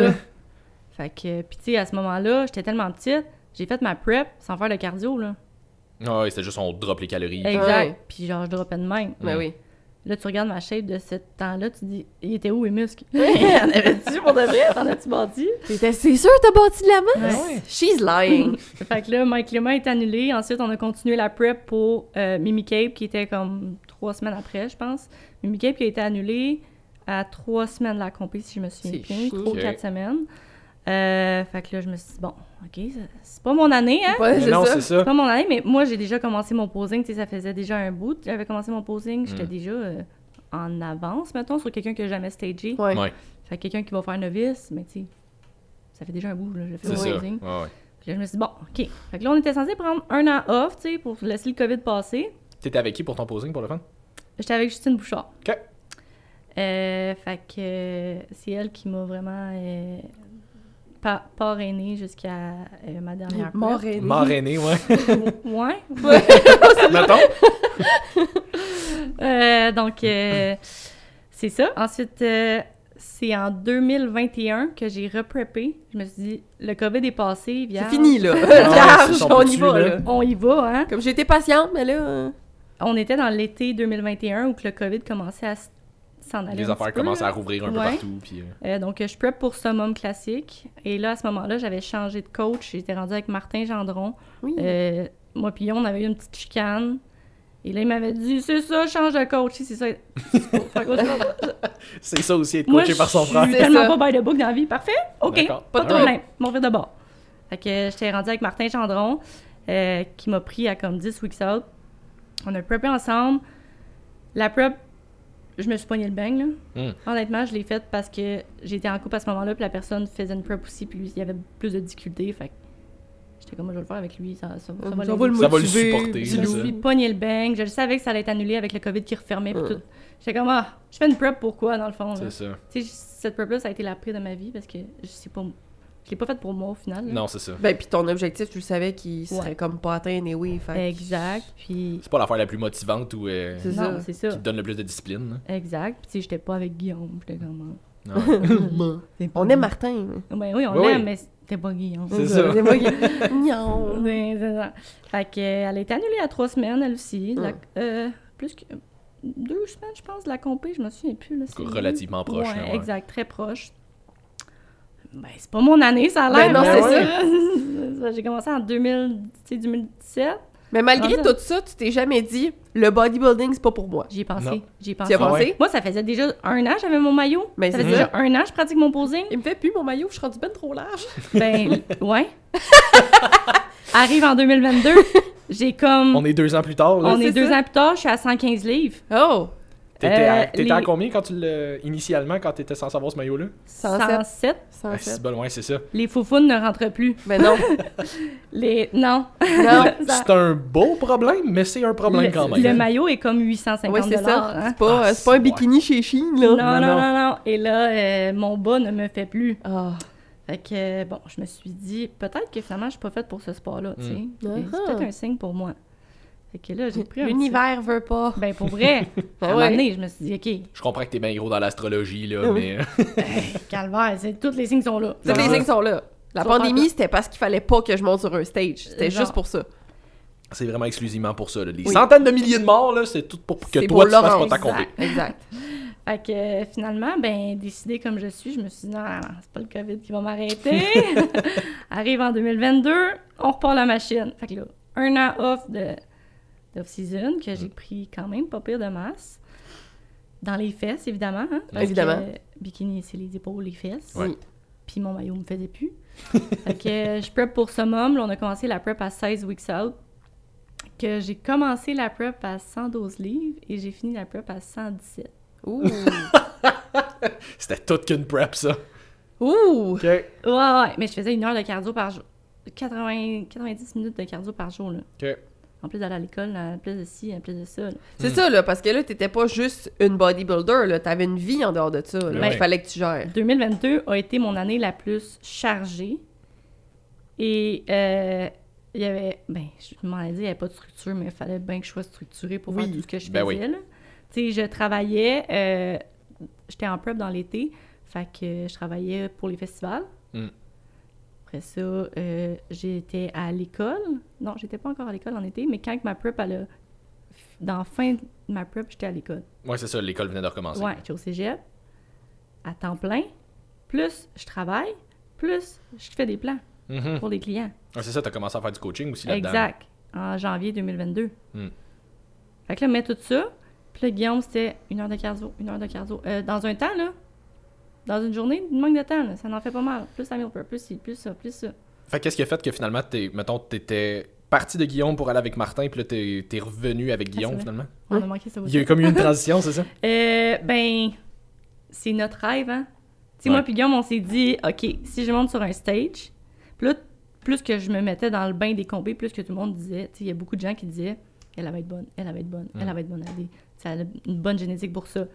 Fait que, puis tu sais, à ce moment-là, j'étais tellement petite, j'ai fait ma prep sans faire le cardio, là. Ah ouais, c'était juste on drop les calories. Exact. Ouais. Puis genre, je dropais de même. Ben oui. Là, tu regardes ma shape de ce temps-là, tu dis, il était où les muscles? en avait-tu pour de vrai? T'en as-tu bâti? C'est sûr t'as bâti de la masse? Ouais. She's lying. fait que là, Mike Clément est annulé. Ensuite, on a continué la prep pour euh, Mimi Cape, qui était comme trois semaines après, je pense. Mimi Cape qui a été annulée à trois semaines de la compé, si je me souviens bien. Trois ou quatre semaines. Euh, fait que là, je me suis dit, bon, OK, c'est pas mon année, hein? Ouais, non, ça. c'est ça. C'est pas mon année, mais moi, j'ai déjà commencé mon posing. Tu sais, ça faisait déjà un bout. J'avais commencé mon posing. J'étais Mm. déjà euh, en avance, mettons, sur quelqu'un que j'ai jamais stagé. Ouais. Ouais, Fait que quelqu'un qui va faire novice, mais tu sais, ça fait déjà un bout, là, j'ai fait c'est mon ça. posing. Ouais, ouais. Puis là, je me suis dit, bon, OK. Fait que là, on était censé prendre un an off, tu sais, pour laisser le COVID passer. T'étais avec qui pour ton posing pour le fun? J'étais avec Justine Bouchard. Ok. Euh, fait que euh, c'est elle qui m'a vraiment euh, pa- parrainée jusqu'à euh, ma dernière prep. Mort aîné. Marrainé, ouais. Ouais. Mettons. Euh, donc, euh, c'est ça. Ensuite, euh, c'est en 2021 que j'ai repreppé. Je me suis dit, le COVID est passé, C'est fini, là. ouais, on y va, là. On y va, hein? Comme j'ai été patiente, mais là... On était dans l'été 2021 où que le COVID commençait à s'en aller. Les un affaires petit peu, commencent là. à rouvrir un peu partout. Puis, euh, Euh, donc, je prep pour Summum Classique. Et là, à ce moment-là, j'avais changé de coach. J'étais rendue avec Martin Gendron. Oui. Euh, moi puis on avait eu une petite chicane. Et là, il m'avait dit, c'est ça, change de coach. C'est ça. C'est ça aussi, être Moi, coaché par son je frère. suis C'est tellement ça. pas by the book dans la vie. Parfait. OK. Pas de problème. Mon verre de bord. Fait que j'étais rendue avec Martin Gendron, euh, qui m'a pris à comme 10 weeks out. On a preppé ensemble. La prep, je me suis pogné le bang, là. Hmm. Honnêtement, je l'ai faite parce que j'étais en couple à ce moment-là, puis la personne faisait une prep aussi, puis il y avait plus de difficultés. Fait que j'étais comme, moi, je vais le faire avec lui, ça, ça, ça va Ça va le Ça va le motiver. supporter, Je me suis pogné le bang. Je le savais que ça allait être annulé avec le COVID qui refermait. Mm. tout. J'étais comme, ah, je fais une prep pourquoi, dans le fond? C'est ça. Cette prep-là, ça a été la prix de ma vie parce que je sais pas. Je l'ai pas faite pour moi au final. là. Non, c'est ça. Ben, puis ton objectif, tu le savais qu'il serait Ouais. comme pas atteint, et oui. Fait... Exact. Puis. C'est pas l'affaire la plus motivante ou euh, C'est Non, ça. c'est ça. qui te donne le plus de discipline. Exact. Puis, tu sais, j'étais pas avec Guillaume. J'étais comme. là. Ah, c'est pas On aime Martin. Ben oui, on Oui, l'aime, oui. mais c'était pas Guillaume. C'est ça. C'est moi qui- Miaou. Ouais, c'est ça. Fait que, euh, elle a été annulée à trois semaines, elle aussi. La- euh, plus que deux semaines, je pense, de la compé, je me souviens plus. Là, c'est- Relativement proche, Ouais, là, ouais. exact, très proche. Ben, c'est pas mon année, ça a l'air. Ben non, mais c'est ouais. Ça, J'ai commencé en 2000, tu sais, 2017. Mais malgré tout ça, tu t'es jamais dit le bodybuilding, c'est pas pour moi. J'y ai pensé. J'y ai pensé. Ah ouais? Moi, ça faisait déjà un an, j'avais mon maillot. Ben, ça faisait déjà un an, je pratique mon posing. Il me fait plus mon maillot, je suis rendu ben trop large. Ben, ouais. Arrive en 2022, j'ai comme. On est deux ans plus tard. Là. On est c'est deux ça. ans plus tard, je suis à 115 livres. Oh! T'étais à, Euh, t'étais à combien quand tu l'as. Initialement, quand t'étais censé avoir ce maillot-là? 107. 107. Ah, 107. c'est bon, ouais, c'est ça. Les foufounes ne rentrent plus. Ben non. Les... Non. Non. Ça- C'est un beau problème, mais c'est un problème le, quand même. le maillot est comme 850 Ouais, c'est ça. dollars. hein. C'est pas, Ah, c'est pas un bikini chez Shein, là. Non, non, non. non, non, Et là, euh, mon bas ne me fait plus. Ah. Fait que, bon, je me suis dit, peut-être que finalement, je suis pas faite pour ce sport-là, tu sais. Mm. Et Ah. C'est peut-être un signe pour moi. Fait que là, j'ai pris un petit- L'univers veut pas. Ben, pour vrai. À un ouais. moment donné, je me suis dit, OK, Je comprends que t'es bien gros dans l'astrologie, là, Ah mais. calvaire, c'est- tous les signes sont là. Tous les Ah. signes sont là. La pandémie, c'était parce qu'il fallait pas que je monte sur un stage. C'était Genre. juste pour ça. c'est vraiment exclusivement pour ça. Là. Les Oui. centaines de milliers de morts, là, c'est tout pour que C'est toi, pour tu fasses pas ta compé. Exact. Fait que euh, finalement, ben, décidée comme je suis, je me suis dit, non, non, c'est pas le COVID qui va m'arrêter. Arrive en 2022, on repart la machine. Fait que là, un an off de d'off-season que j'ai pris quand même pas pire de masse. Dans les fesses, évidemment. Hein, parce Évidemment. que, bikini, c'est les épaules, les fesses. Ouais. Oui. Puis mon maillot me faisait plus. fait que euh, je prep pour summum. Là, on a commencé la prep à 16 weeks out. Que j'ai commencé la prep à 112 livres et j'ai fini la prep à 117. Ouh. C'était toute qu'une prep, ça. Ouh. Ouais, ouais, mais je faisais une heure de cardio par jour. 80, 90 minutes de cardio par jour, là. OK. En plus d'aller à l'école, en plus de ci, en plus de ça. C'est Hmm. ça, là, parce que là, t'étais pas juste une bodybuilder, là. T'avais une vie en dehors de ça, là. Il fallait que tu gères. 2022 a été mon année la plus chargée. Et euh, il y avait, ben, je m'en ai dit, il n'y avait pas de structure, mais il fallait bien que je sois structurée pour Oui. faire tout ce que je Ben faisais. oui. là. Tu sais, je travaillais, euh, j'étais en prep dans l'été, fait que je travaillais pour les festivals. Mm. Après ça, euh, j'étais à l'école. Non, j'étais pas encore à l'école en été, mais quand ma prep, elle a... Dans la fin de ma prep, j'étais à l'école. Ouais, c'est ça, l'école venait de recommencer. Ouais, j'étais au cégep, à temps plein. Plus je travaille, plus je fais des plans Mhm. pour les clients. C'est ça, t'as commencé à faire du coaching aussi là-dedans. Exact. En janvier 2022. Hmm. Fait que là, mets tout ça. Puis là, Guillaume, c'était une heure de cardio, une heure de cardio. Euh, dans un temps, là, dans une journée, il manque de temps, là, ça en fait pas mal. Plus la meal prep, plus ci, plus ça, plus ça. Fait qu'est-ce qui a fait que finalement, t'es, mettons, t'étais parti de Guillaume pour aller avec Martin, puis là, t'es, t'es revenu avec Guillaume Ah, c'est finalement? On Ouais. a manqué ça Il aussi. y a eu comme eu une transition, c'est ça? Euh, ben, c'est notre rêve, hein. Tu sais, Ouais. moi puis Guillaume, on s'est dit, OK, si je monte sur un stage, puis là, plus que je me mettais dans le bain des combés, plus que tout le monde disait, tu sais, il y a beaucoup de gens qui disaient, elle va être bonne, elle va être bonne, elle Mm. elle va être bonne, elle, a une bonne génétique pour ça.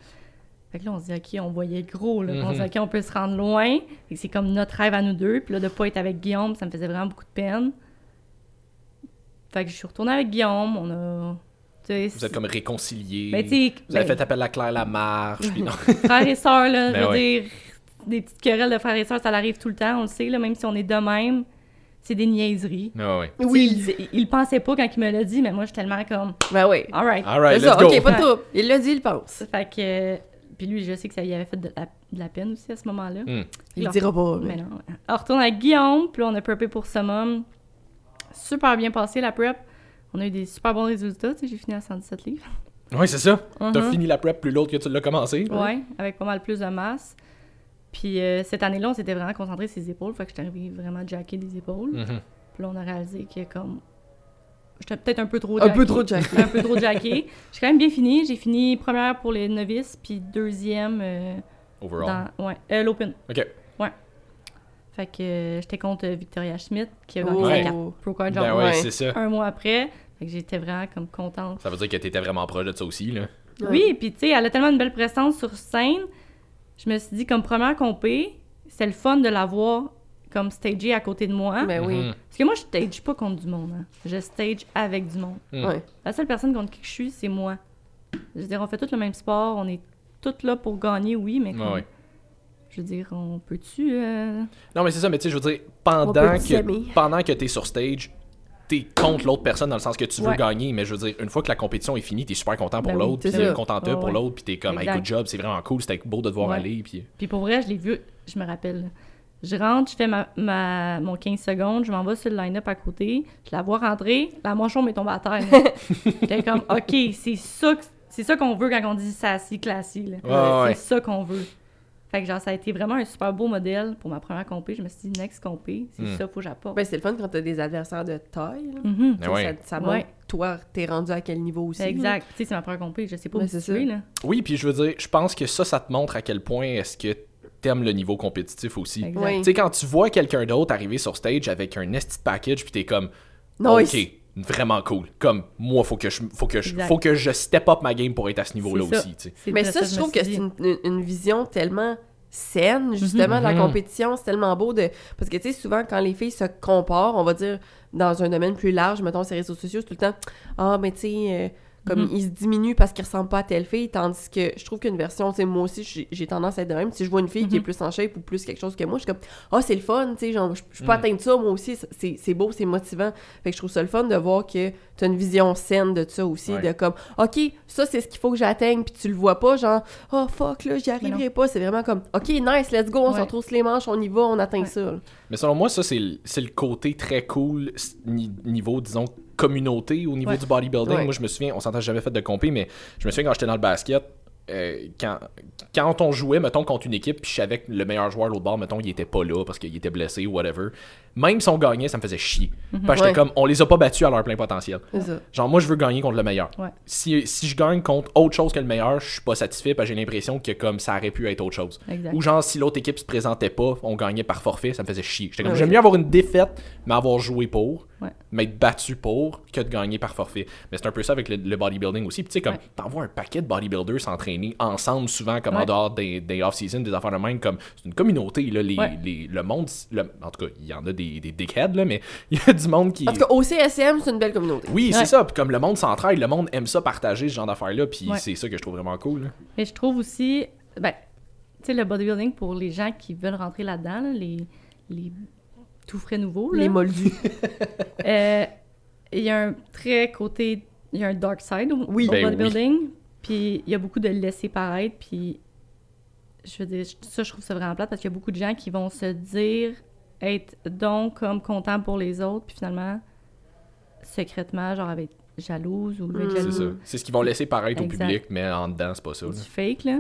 Fait que là, on se dit, OK, on voyait gros, là. On se dit, Mhm. OK, on peut se rendre loin. Et c'est comme notre rêve à nous deux. Puis là, de pas être avec Guillaume, ça me faisait vraiment beaucoup de peine. Fait que je suis retournée avec Guillaume, on a... Vous êtes comme réconciliés. Ben, vous avez ben, fait appel à Claire Lamarche, puis non. frères et sœurs, là, Ben je veux ouais. dire, des petites querelles de frères et sœurs, ça arrive tout le temps, on le sait, là, même si on est de même, c'est des niaiseries. Ouais. Oui. Il, il pensait pas quand il me l'a dit, mais moi, je suis tellement comme, Ben oui. alright. Alright, C'est let's ça, go. ok, pas de Ouais. trouble. Il l'a dit, il pense. Fait que, puis lui, je sais que ça lui avait fait de la, de la peine aussi à ce moment-là. Hmm. Il leur- dira pas. Mais mais- non. On retourne avec Guillaume, puis là, on a preppé pour Summum. Super bien passé la prep. On a eu des super bons résultats. tu sais, J'ai fini à 117 livres. Ouais, c'est ça. T'as Mhm. fini la prep plus l'autre que tu l'as commencé. Ouais, avec pas mal plus de masse. Puis euh, cette année-là, on s'était vraiment concentré sur les épaules. Fait que j'étais arrivée vraiment jacker des épaules. Mhm. Puis là, on a réalisé que comme. J'étais peut-être un peu trop Un jackée. peu trop jacké. un peu trop jacké. J'ai quand même bien fini. J'ai fini première pour les novices, puis deuxième Overall. dans. Ouais, euh, l'Open. Ok. Fait que euh, j'étais contre Victoria Schmidt, qui a gagné sa Ouais. carte Pro Card genre Ben ouais, ouais. c'est ça. un mois après. Fait que j'étais vraiment comme contente. Ça veut dire que t'étais vraiment proche de ça aussi, là. Ouais. Oui, puis tu sais, elle a tellement une belle présence sur scène. Je me suis dit, comme première compé, c'est le fun de la voir comme stagée à côté de moi. Ben oui. Mhm. Parce que moi, je stage pas contre du monde. hein. Je stage avec du monde. Mm. Ouais. La seule personne contre qui je suis, c'est moi. Je veux dire, on fait tous le même sport, on est toutes là pour gagner, oui, mais comme, Ouais, ouais. je veux dire, on peut-tu... euh, Non, mais c'est ça, mais tu sais, je veux dire, pendant que, pendant que t'es sur stage, t'es contre l'autre personne dans le sens que tu veux Ouais. gagner, mais je veux dire, une fois que la compétition est finie, t'es super content pour Ben l'autre, puis ça. content Ouais, pour l'autre, puis t'es comme, hey, good job, c'est vraiment cool, c'était beau de te voir Ouais. aller, puis... Puis pour vrai, je l'ai vu, je me rappelle. Je rentre, je fais ma, ma- mon 15 secondes, je m'en vais sur le line-up à côté, je la vois rentrer, la manchon m'est tombée à terre. J'étais comme, OK, c'est ça, c'est ça qu'on veut quand on dit sassy, classy. Là. Ouais, ouais. C'est ça qu'on veut. Fait que genre, ça a été vraiment un super beau modèle pour ma première compé. Je me suis dit, next compé, c'est Hmm. ça, faut que j'apporte. Ben, c'est le fun quand t'as des adversaires de taille. là. Mhm. Ah Ça- ouais. Ça, ça Ouais. montre, toi, t'es rendu à quel niveau aussi. Exact. Tu sais, c'est ma première compé, je sais pas Ben, où situer, là. Oui, puis je veux dire, je pense que ça, ça te montre à quel point est-ce que t'aimes le niveau compétitif aussi. Oui. Tu sais, quand tu vois quelqu'un d'autre arriver sur stage avec un esti package, puis t'es comme, Nice. ok, vraiment cool. Comme, moi, faut que je, faut que je, Exact. faut que je step up ma game pour être à ce niveau-là aussi, Mais ça, je trouve que c'est une, une- une vision tellement saine, justement, de la Mhm. compétition. C'est tellement beau de... Parce que, tu sais, souvent, quand les filles se comparent, on va dire, dans un domaine plus large, mettons, ces réseaux sociaux, c'est tout le temps, ah, mais tu sais, euh, comme Mhm. ils se diminuent parce qu'ils ressemblent pas à telle fille, tandis que je trouve qu'une version, tu sais, moi aussi, j'ai- tendance à être de même. Si je vois une fille qui est Mhm. plus en shape ou plus quelque chose que moi, je suis comme, ah, c'est le fun, tu sais, genre, je peux Mhm. atteindre ça, moi aussi, c'est c'est beau, c'est motivant. Fait que je trouve ça le fun de voir que t'as une vision saine de ça aussi, Ouais. de comme, OK, ça, c'est ce qu'il faut que j'atteigne, puis tu le vois pas, genre, oh fuck, là, j'y arriverai pas. C'est vraiment comme, OK, nice, let's go, on se Ouais. retrousse les manches, on y va, on atteint Ouais. ça. là. Mais selon moi, ça, c'est le, c'est le côté très cool, niveau, disons, communauté au niveau Ouais. du bodybuilding. Ouais. Moi, je me souviens, on s'entend jamais fait de compé, mais je me souviens quand j'étais dans le basket, euh, quand, quand on jouait, mettons, contre une équipe, puis je savais que le meilleur joueur de l'autre bord, mettons, il était pas là parce qu'il était blessé ou whatever, même si on gagnait, ça me faisait chier. Parce que Ouais. j'étais comme, on les a pas battus à leur plein potentiel. Genre, moi, je veux gagner contre le meilleur. Ouais. Si, si je gagne contre autre chose que le meilleur, je suis pas satisfait parce que j'ai l'impression que comme ça aurait pu être autre chose. Exact. Ou genre, si l'autre équipe se présentait pas, on gagnait par forfait, ça me faisait chier. J'étais comme, Ouais. j'aime mieux avoir une défaite, mais avoir joué pour, m'être battu pour, que de gagner par forfait. Mais c'est un peu ça avec le, le bodybuilding aussi. Puis tu sais, comme, Ouais. t'en vois un paquet de bodybuilders s'entraîner ensemble, souvent, comme en dehors des, des off-season, des affaires de même, comme, c'est une communauté, là, les, les- le monde, le- en tout cas, il y en a des, des dickheads, là, mais il y a du monde qui... En tout cas, au CSM, c'est une belle communauté. Oui, c'est Ouais. ça. Puis comme le monde s'entraide, le monde aime ça partager ce genre d'affaires-là. Puis Ouais. c'est ça que je trouve vraiment cool. là. Mais je trouve aussi, ben, tu sais, le bodybuilding pour les gens qui veulent rentrer là-dedans, là, les, les tout frais nouveaux, là, Les moldus. euh, il y a un très côté, il y a un dark side au, Oui. au Ben bodybuilding, puis il y a beaucoup de laisser paraître, puis je veux dire, ça, je trouve ça vraiment plate parce qu'il y a beaucoup de gens qui vont se dire être donc comme content pour les autres, puis finalement, secrètement, genre avec jalouse ou Mm. C'est ça. C'est ce qu'ils vont laisser paraître Exact. au public, mais en dedans, c'est pas ça. là. du fake, là.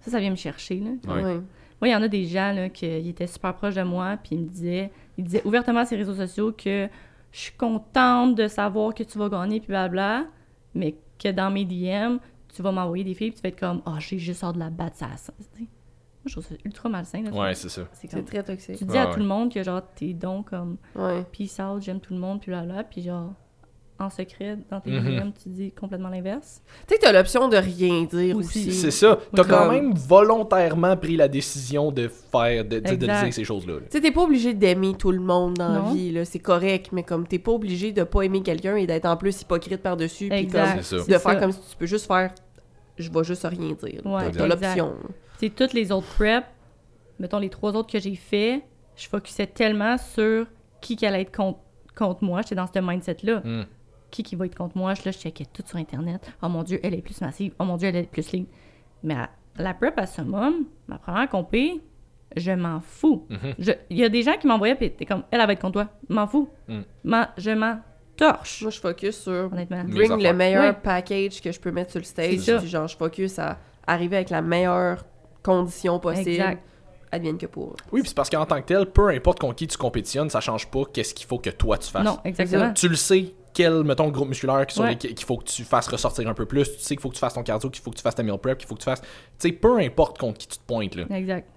Ça, ça vient me chercher, là. Ouais. Ouais. Moi, il y en a des gens là, qui étaient super proches de moi, puis ils me disaient, ils disaient ouvertement sur les réseaux sociaux que je suis contente de savoir que tu vas gagner, puis blabla, mais que dans mes DM, tu vas m'envoyer des filles, puis tu vas être comme, ah, j'ai juste hâte de la battre, ça. ça. Je trouve ça ultra malsain. Là, Ouais, c'est ça. c'est très toxique. tu dis Ouais, à ouais. tout le monde que genre, t'es donc comme, Ouais. peace out, j'aime tout le monde, puis blabla, puis genre, en secret, dans tes. DM, tu dis complètement l'inverse. Tu sais que t'as l'option de rien dire Aussi. aussi. C'est ça. T'as quand même volontairement pris la décision de faire, de, de- dire ces choses-là. là. Tu sais, t'es pas obligé d'aimer tout le monde dans la vie, là. C'est correct, mais comme t'es pas obligé de pas aimer quelqu'un et d'être en plus hypocrite par-dessus. puis Exact. comme C'est ça. de faire ça. comme si tu peux juste faire. Je vais juste rien dire. Ouais, T'as l'option. Tu sais, toutes les autres preps, mettons les trois autres que j'ai fait, je focusais tellement sur qui qui allait être contre, contre moi. J'étais dans ce mindset-là. Hmm. Qui qui va être contre moi? Je, là, je checkais tout sur Internet. Oh mon Dieu, elle est plus massive. Oh mon Dieu, elle est plus lean. Mais à- la prep à summum, ma première compé, je m'en fous. Mhm. Il y a des gens qui m'envoyaient, puis t'es comme, elle, elle va être contre toi. M'en fous. Mm. M'en- je m'en torche, Moi, je focus sur honnêtement. Bring le meilleur Ouais. package que je peux mettre sur le stage. C'est. Puis genre, je focus à arriver avec la meilleure condition possible. Exact. Advienne que pour. Oui, puis c'est parce qu'en tant que tel, peu importe contre qui tu compétitionnes, ça change pas qu'est-ce qu'il faut que toi tu fasses. Non, exactement. Tu le sais, quel, mettons, groupe musculaire qui sont Ouais. qu'il faut que tu fasses ressortir un peu plus. Tu sais qu'il faut que tu fasses ton cardio, qu'il faut que tu fasses ta meal prep, qu'il faut que tu fasses. Tu sais, peu importe contre qui tu te pointes, là. Exact.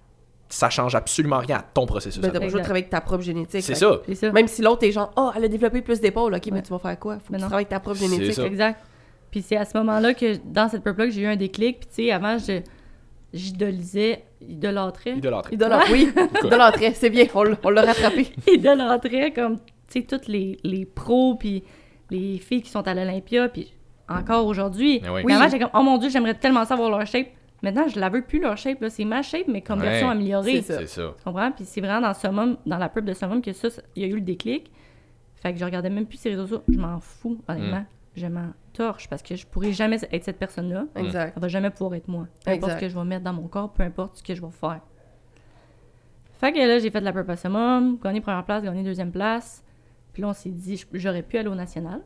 ça change absolument rien à ton processus. Ben, de Exact. travailler avec ta propre génétique. C'est ça. C'est ça. Même si l'autre est genre, oh, elle a développé plus d'épaules, ok, mais tu vas faire quoi? Faut que tu travailles avec ta propre génétique. ça. Exact. Puis c'est à ce moment-là que, dans cette peuple-là, que j'ai eu un déclic. Puis tu sais, avant, je j'idolisais, idolâtrais. Idolâtré. Idolâtre, oui. Idolâtrait, c'est bien, on l'a- on l'a rattrapé. idolâtrais comme, tu sais, toutes les, les pros, puis les filles qui sont à l'Olympia, puis encore aujourd'hui. Mais oui. Avant, j'étais comme, oh mon Dieu, j'aimerais tellement savoir leur shape. Maintenant, je la veux plus, leur shape. là. C'est ma shape, mais comme Ouais. version améliorée. C'est ça. Ça. Tu comprends? Puis c'est vraiment dans Summum, dans la pub de Summum que ça, il y a eu le déclic. Fait que je regardais même plus ces réseaux sociaux. Je m'en fous, honnêtement. Je m'en torche parce que je pourrais jamais être cette personne-là. Exact. Elle va jamais pouvoir être moi. Peu importe Exact. ce que je vais mettre dans mon corps, peu importe ce que je vais faire. Fait que là, j'ai fait de la purple summum, gagné première place, gagné deuxième place. Puis là, on s'est dit, j'aurais pu aller au national.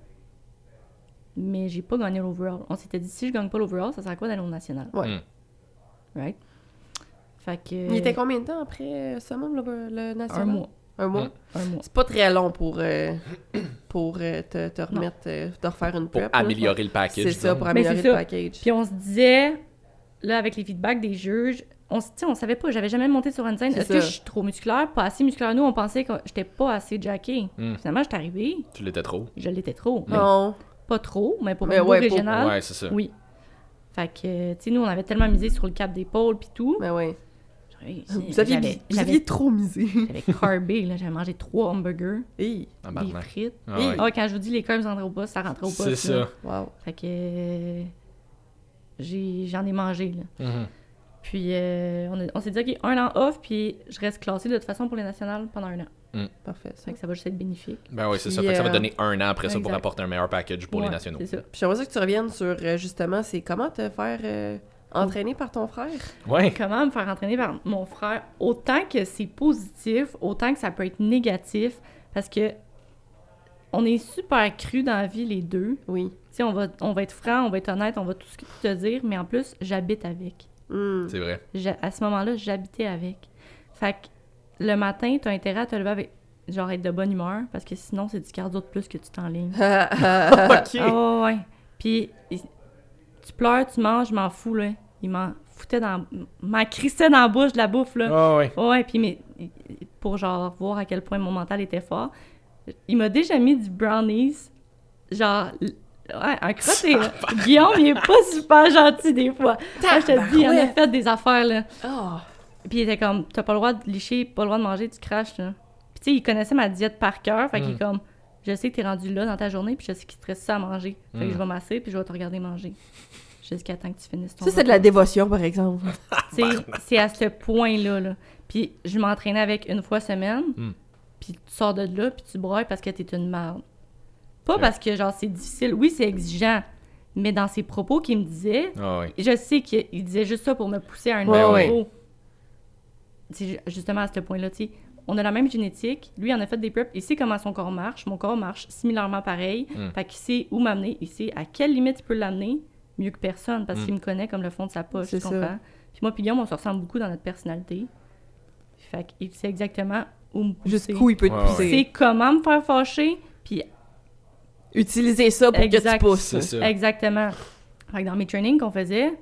Mais j'ai pas gagné l'overall. On s'était dit, si je gagne pas l'overall, ça sert à quoi d'aller au national? Ouais. Mm. Right? Fait que. Il était combien de temps après Summum, le, le national? Un mois. Un mois? Mm. Un mois. C'est pas très long pour, euh, pour euh, te, te remettre, euh, de refaire une Pour prep. là. améliorer le package. C'est ça, pour Mais améliorer le ça. package. Puis on se disait, là, avec les feedbacks des juges, on, se- tu sais, on savait pas, j'avais jamais monté sur une scène. Est-ce que je suis trop musculaire? Pas assez musculaire. Nous, on pensait que j'étais pas assez jackée. Mm. Finalement, j'étais arrivée, Tu l'étais trop. je l'étais trop. Mais Non. Pas trop, mais pour Mais le niveau ouais, pour- régional, Ouais, c'est ça. oui. Fait que, tu sais, nous, on avait tellement misé sur le cap d'épaule puis tout. Mais oui. Vous aviez, vous trop misé. j'avais carbé, là. J'avais mangé trois hamburgers, Hey, des Tabarnak. frites. Ah ouais. Ah, quand je vous dis les carbs rentraient au poste, ça rentrait au poste. C'est ça. wow. Fait que euh, j'en ai mangé, là. Mhm. Puis euh, on, s'est dit, OK, un an off, puis je reste classée de toute façon pour les nationales pendant un an. Parfait, ça. Fait que ça va juste être bénéfique. Ben oui, c'est ça. Fait que ça va euh, donner un an après ça pour apporter un meilleur package pour les nationaux. C'est ça. Puis j'aimerais ça que tu reviennes sur, euh, justement, c'est comment te faire euh, entraîner par ton frère? Ouais. Comment me faire entraîner par mon frère, autant que c'est positif, autant que ça peut être négatif, parce que on est super cru dans la vie, les deux. Oui. Tu sais, on va, on va être franc, on va être honnête, on va tout ce que te dire, mais en plus, j'habite avec. Hmm. C'est vrai. À ce moment-là, j'habitais avec. Fait que le matin, tu as intérêt à te lever avec, genre, être de bonne humeur, parce que sinon, c'est du cardio de plus que tu t'enlignes. ok. Ah ouais, ouais. Puis, tu pleures, tu manges, je m'en fous, là. Il m'en foutait dans... m'en crissait dans la bouche de la bouffe, là. Ah ouais. Ouais, puis mais, pour, genre, voir à quel point mon mental était fort, il m'a déjà mis du brownies, genre... Ouais, un crotté, là. Guillaume, il est pas super gentil, des fois. Moi, je te dis, il en a fait des affaires, là. Ah. Puis il était comme, t'as pas le droit de licher, pas le droit de manger, tu craches, là. Puis tu sais, il connaissait ma diète par cœur, fait qu'il Mm. est comme, je sais que t'es rendu là dans ta journée, puis je sais qu'il te reste ça à manger. Fait que Mm. je vais masser, puis je vais te regarder manger. Jusqu'à temps que tu finisses ton Ça, c'est de la dévotion, par exemple. Tu sais, c'est à ce point-là, là. Puis je m'entraînais avec une fois semaine, Mm. puis tu sors de là, puis tu broyes parce que t'es une merde. Pas Ouais. parce que, genre, c'est difficile. Oui, c'est exigeant, mais dans ses propos qu'il me disait, Ah je sais qu'il il disait juste ça pour me pousser à un Ouais, niveau. ouais. C'est ju- justement à ce point-là, tu sais. On a la même génétique. Lui, il en a fait des preps. Il sait comment son corps marche. Mon corps marche similairement pareil. Mm. Fait qu'il sait où m'amener. Il sait à quelle limite il peut l'amener. Mieux que personne, parce Mm. qu'il me connaît comme le fond de sa poche. C'est Tu ça. comprends? Puis moi, puis Guillaume, on se ressemble beaucoup dans notre personnalité. Fait qu'il sait exactement où me pousser. Jusqu'où il peut te Ouais, pousser. Il sait comment me faire fâcher. Puis Utiliser ça pour que Exact. tu pousses. C'est ça. exactement. Fait que dans mes trainings qu'on faisait,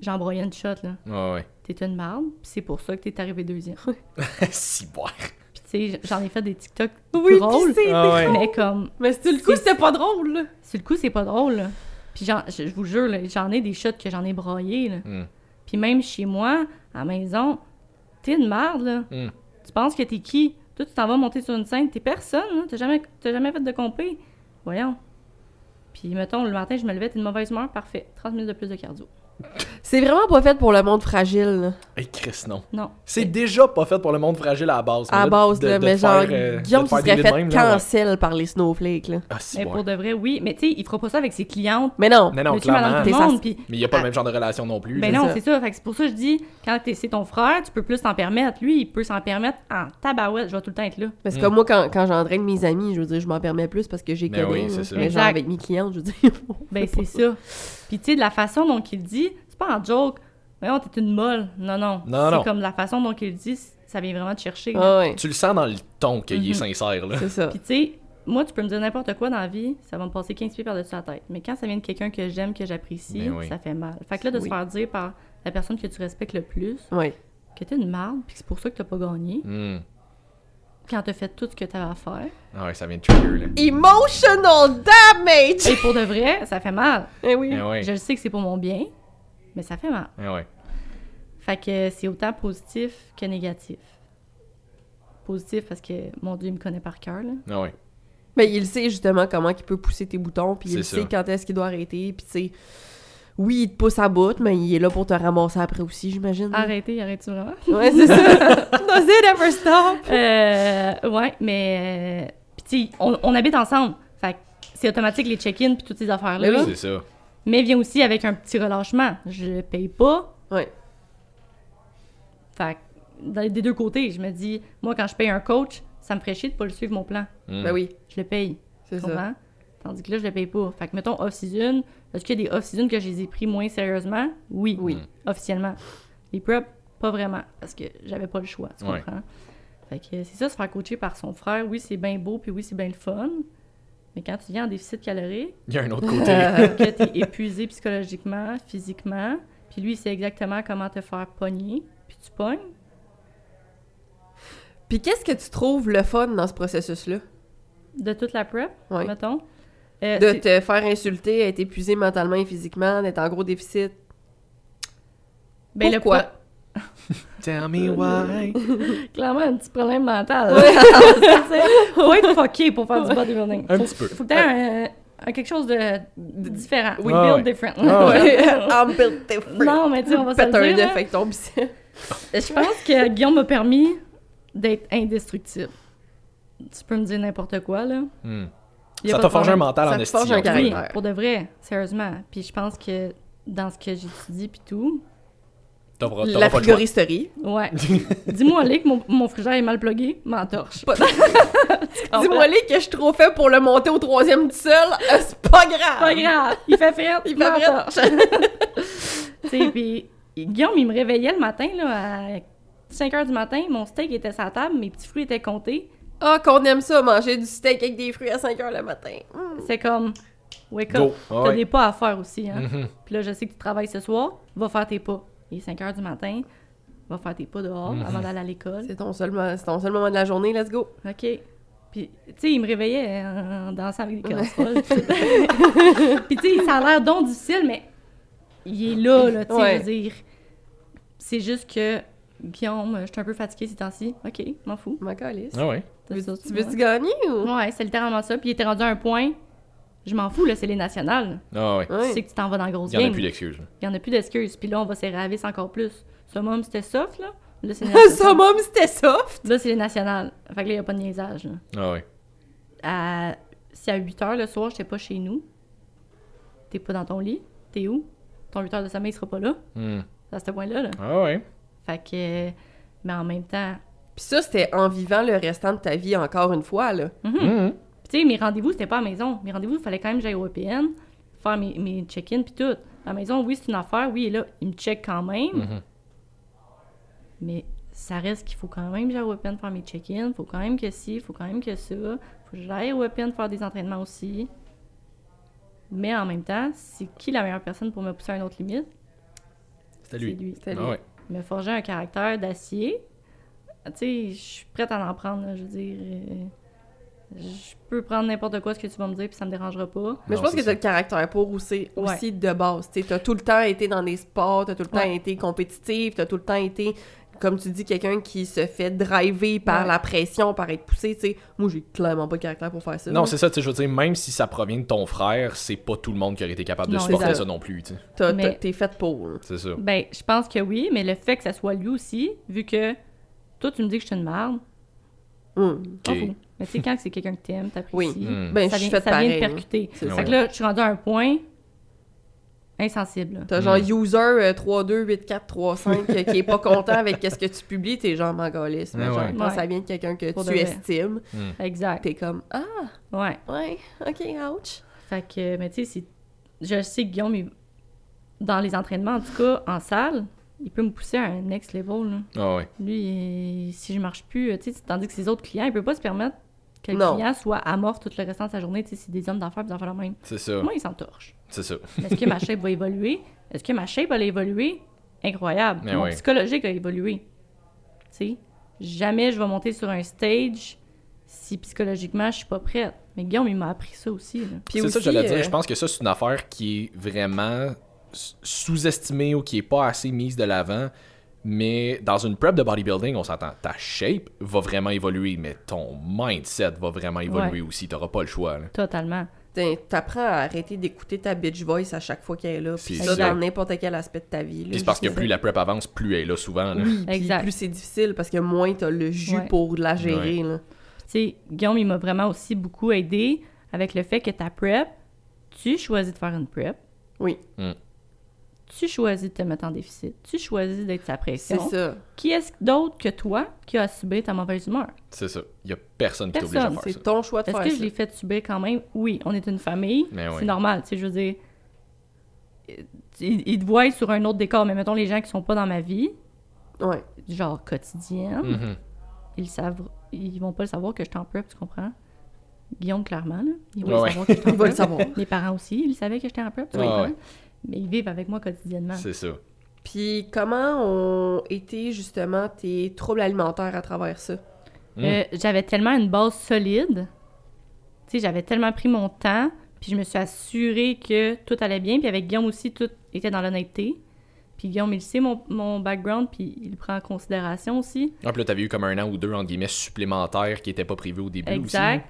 j'embroyais une shot, là. Ah ouais. T'es une marde, puis c'est pour ça que t'es arrivé deuxième. si boire. Puis tu sais, j'en ai fait des TikTok Oui, drôles, c'est... Ah ouais. mais comme, Mais sur le coup, c'était pas drôle, là. sur le coup, c'est pas drôle, là. Puis j'en- je, vous jure, j'en ai des shots que j'en ai broyés, là. Mm. Puis même chez moi, à la maison, t'es une marde, là. Mm. Tu penses que t'es qui? Toi, tu t'en vas monter sur une scène, t'es personne, là. T'as jamais, jamais fait de compé. Voyons. Puis mettons, le matin, je me levais, t'es de mauvaise humeur, parfait. 30 minutes de plus de cardio. C'est vraiment pas fait pour le monde fragile, là. Hey, Chris, non. Non. C'est déjà pas fait pour le monde fragile à la base. À mais base, de- là, de mais genre, faire, euh, Guillaume faire serait fait même, là, ouais. cancel par les snowflakes, là. Ah, si Mais pour de vrai, oui. Mais tu sais, il fera pas ça avec ses clientes. Mais non. Mais non, Monsieur, madame, clairement. tout le T'es monde, puis Mais il n'y a pas le même genre de relation non plus. Ben là. non, ça. c'est ça. Fait que c'est pour ça que je dis, quand t'es- c'est ton frère, tu peux plus t'en permettre. Lui, il peut s'en permettre en tabarouette. Je vais tout le temps être là. Parce que Mm. comme moi, quand, quand j'entraîne mes amis, je veux dire, je m'en permets plus parce que j'ai Ben connu. oui, c'est là. ça. Mais genre Exact. avec mes clientes, je veux dire. Ben c'est ça. Puis tu sais, de la façon dont il le dit, c'est pas en joke. Voyons, t'es une molle. Non, non. Non, non. C'est comme la façon dont il le dit, ça vient vraiment te chercher. Ah ouais, Tu le sens dans le ton qu'il est Mhm. sincère, là. c'est ça. Puis tu sais, moi, tu peux me dire n'importe quoi dans la vie, ça va me passer 15 pieds par-dessus la tête. Mais quand ça vient de quelqu'un que j'aime, que j'apprécie, Ben oui. ça fait mal. Fait que là, de Oui. se faire dire par la personne que tu respectes le plus Ouais. que t'es une marde, puis que c'est pour ça que t'as pas gagné, Hmm. Quand t'as fait tout ce que t'avais à faire. Ah ouais, ça vient de trigger, là. Emotional damage! Et pour de vrai, ça fait mal. Eh oui. Eh ouais. Je le sais que c'est pour mon bien, mais ça fait mal. Eh ouais. Fait que c'est autant positif que négatif. Positif parce que mon Dieu, il me connaît par cœur, là. Ah ouais. Mais il sait justement comment il peut pousser tes boutons, puis il sait ça. quand est-ce qu'il doit arrêter, puis tu sais... Oui, il te pousse à bout, mais il est là pour te ramasser après aussi, j'imagine. Arrêtez, arrête-tu vraiment? Ouais, c'est ça. Does it ever stop? Euh, ouais, mais. euh, Puis, tu sais, on, on habite ensemble. Fait que c'est automatique les check-in puis toutes ces affaires-là. Oui. C'est ça. Mais vient aussi avec un petit relâchement. Je le paye pas. Ouais. Fait que des deux côtés, je me dis, moi, quand je paye un coach, ça me ferait chier de pas le suivre mon plan. Hmm. Ben oui, Je le paye. c'est ça. Tandis que là, je le paye pas. Fait que, mettons, off-season, est-ce qu'il y a des off-season que je les ai pris moins sérieusement? Oui. Oui. Mm. Officiellement. Les prep, pas vraiment. Parce que j'avais pas le choix. Tu Ouais. comprends? Fait que c'est ça, se faire coacher par son frère. Oui, c'est bien beau, puis oui, c'est bien le fun. Mais quand tu viens en déficit calorique, Il y a un autre côté. que t'es épuisé psychologiquement, physiquement, puis lui, il sait exactement comment te faire pogner, puis tu pognes. Puis qu'est-ce que tu trouves le fun dans ce processus-là? De toute la prep, Ouais. mettons? Euh, De te faire insulter, être épuisé mentalement et physiquement, d'être en gros déficit. ben, le Pourquoi? poids- Tell me why. Clairement, un petit problème mental. Faut être fucké pour faire du bodybuilding. Un Faut- petit peu. Faut que t'aies un, un- quelque chose de, de différent. Oui. Ah build ouais. different. Ah Ouais. I'm built different. non, mais tu sais, on va se le dire. avec ton bicep. Je pense que Guillaume m'a permis d'être indestructible. Tu peux me dire n'importe quoi, là. Hmm. Y a Ça de forgé un mental Ça en te estime. forge un Oui, caractère. pour de vrai, sérieusement. Puis je pense que dans ce que j'étudie puis tout, T'auras La t'auras frigoristerie. ouais. Dis-moi, Lick, mon, mon frigère est mal plugué, m'entorche. Dis-moi les que je suis trop fait pour le monter au troisième tout seul. Euh, C'est pas grave. Pas grave, il fait frette, Il fait m'entorche. tu sais, puis Guillaume, il me réveillait le matin, là, à 5 h du matin, mon steak était sur la table, mes petits fruits étaient comptés. Ah, qu'on aime ça, manger du steak avec des fruits à 5 h le matin. Mm. C'est comme, wake up. Ah T'as ouais. des pas à faire aussi, hein. Mhm. Puis là, je sais que tu travailles ce soir, va faire tes pas. Il est 5 h du matin, va faire tes pas dehors Mhm. avant d'aller à l'école. C'est ton, seul ton seul moment de la journée, let's go. OK. Puis, tu sais, il me réveillait en dansant avec des casseroles. Puis, tu sais, ça a l'air donc difficile, mais il est là, là, tu sais, Ouais. je veux dire. C'est juste que, Guillaume, je suis un peu fatiguée ces temps-ci. OK, m'en fous. Ma calice. Ah ouais? C'est Veux- ça, tu veux-tu gagner ou? Ouais, c'est littéralement ça. Puis, il était rendu à un point, je m'en fous, là, c'est les nationales. Ah ouais. Ouais. Tu sais que tu t'en vas dans la grosse Il y en a game. plus d'excuses. Il y en a plus d'excuses. Puis là, on va se ravisser encore plus. Ce moment, c'était soft, là? Là, c'est les c'était soft? Là, c'est les nationales. Fait que là, il n'y a pas de niaisage, là. Ah ouais. à... si à 8 h le soir, j'étais pas chez nous, t'es pas dans ton lit, t'es où? Ton 8 heures de sommeil sera pas là, Hmm. à ce point-là. Là. Ah ouais. Fait que. Mais en même temps. Puis ça, c'était en vivant le restant de ta vie encore une fois, là. Mhm. Puis tu sais, mes rendez-vous, c'était pas à la maison. Mes rendez-vous, il fallait quand même que j'aille au EPN, faire mes, mes check-in puis tout. À la maison, oui, c'est une affaire, oui, et là, il me check quand même, Mhm. mais ça reste qu'il faut quand même que j'aille au EPN faire mes check-in, faut quand même que ci, faut quand même que ça, faut que j'aille au EPN faire des entraînements aussi. Mais en même temps, c'est qui la meilleure personne pour me pousser à une autre limite? C'était lui. C'est lui. C'était lui. Ah ouais. Me forger un caractère d'acier. Tu sais, je suis prête à en prendre, là, je veux dire. euh, je peux prendre n'importe quoi ce que tu vas me dire, puis ça me dérangera pas. Mais je pense que ça. t'as le caractère pour aussi, Ouais. aussi de base. Tu as tout le temps été dans des sports, t'as tout le temps Ouais. été compétitif, t'as tout le temps été, comme tu dis, quelqu'un qui se fait driver par Ouais. la pression, par être poussé. tu sais. Moi, j'ai clairement pas le caractère pour faire ça. Non, c'est ça, tu sais, je veux dire, même si ça provient de ton frère, c'est pas tout le monde qui aurait été capable de supporter ça. ça. non plus, tu sais. Mais- T'es faite pour. C'est ça. Ben, je pense que oui, mais le fait que ça soit lui aussi, vu que toi, tu me dis que je suis une Hum. Ok. fous. Mais tu sais, quand c'est quelqu'un que t'aimes, t'apprécies, Oui. Hmm. Ben, ça je suis vient, faite ça vient de hein. percuter. C'est Ouais. Fait que là, je suis rendue à un point insensible. T'as genre Hmm. user euh, 328435 euh, qui est pas content avec qu'est-ce que tu publies, t'es genre mangaliste. Mais genre, ouais. quand Ouais. ça vient de quelqu'un que Pour tu estimes, Hmm. Exact. t'es comme Ah, Ouais. ouais, ok, ouch. Fait que, mais tu sais, c'est- je sais que Guillaume, il- dans les entraînements, en tout cas, en salle, il peut me pousser à un next level. Là. Ah ouais. Lui, il- si je marche plus, tu sais, tandis que ses autres clients, il peut pas se permettre que le Non. client soit amorphe tout le restant de sa journée. Tu sais, c'est des hommes d'affaires, des affaires la même. C'est ça. Moi, il s'entorche. C'est ça. Est-ce que ma shape va évoluer? Est-ce que ma shape va évoluer? Incroyable. Mais Mon oui. psychologique a évolué. sais. Jamais je vais monter sur un stage si psychologiquement je suis pas prête. Mais Guillaume, il m'a appris ça aussi. C'est ça que j'allais dire. euh, Je pense que ça, c'est une affaire qui est vraiment sous-estimée ou qui est pas assez mise de l'avant. Mais dans une prep de bodybuilding, on s'entend, ta shape va vraiment évoluer, mais ton mindset va vraiment évoluer aussi. T'auras pas le choix. là. Totalement. t'in- T'apprends à arrêter d'écouter ta bitch voice à chaque fois qu'elle est là. Puis C'est ça, ça. dans n'importe quel aspect de ta vie. Puis c'est parce que plus la prep avance, plus elle est là souvent. là. Oui, Exact. plus c'est difficile parce que moins t'as le jus Ouais. pour la gérer. Tu sais, Guillaume, il m'a vraiment aussi beaucoup aidé avec le fait que ta prep, tu choisis de faire une prep. Oui. Mm. Tu choisis de te mettre en déficit. Tu choisis d'être sa C'est pression. ça. Qui est-ce d'autre que toi qui a subi ta mauvaise humeur? C'est ça. Il y a personne qui t'oblige à faire C'est ça. ton choix de Est-ce faire que ça. je l'ai fait subir quand même? Oui, on est une famille. C'est normal, tu sais, je veux dire. Ils, ils te voient sur un autre décor, mais mettons les gens qui sont pas dans ma vie, Ouais. genre quotidienne, Mhm. ils savent, ils vont pas le savoir que je suis en prep, tu comprends? Guillaume, clairement, là. Il va Ouais, le ouais. savoir que je suis en Il va le prep. savoir. Mes parents aussi, ils savaient que j'étais en prep, tu ouais. Mais ils vivent avec moi quotidiennement. C'est ça. Puis comment ont été justement tes troubles alimentaires à travers ça? Mm. Euh, j'avais tellement une base solide. Tu sais, j'avais tellement pris mon temps, puis je me suis assurée que tout allait bien. Puis avec Guillaume aussi, tout était dans l'honnêteté. Puis Guillaume, il sait mon, mon background, puis il le prend en considération aussi. Ah, puis là, t'avais eu comme un an ou deux, entre guillemets, supplémentaires qui étaient pas prévus au début Exact.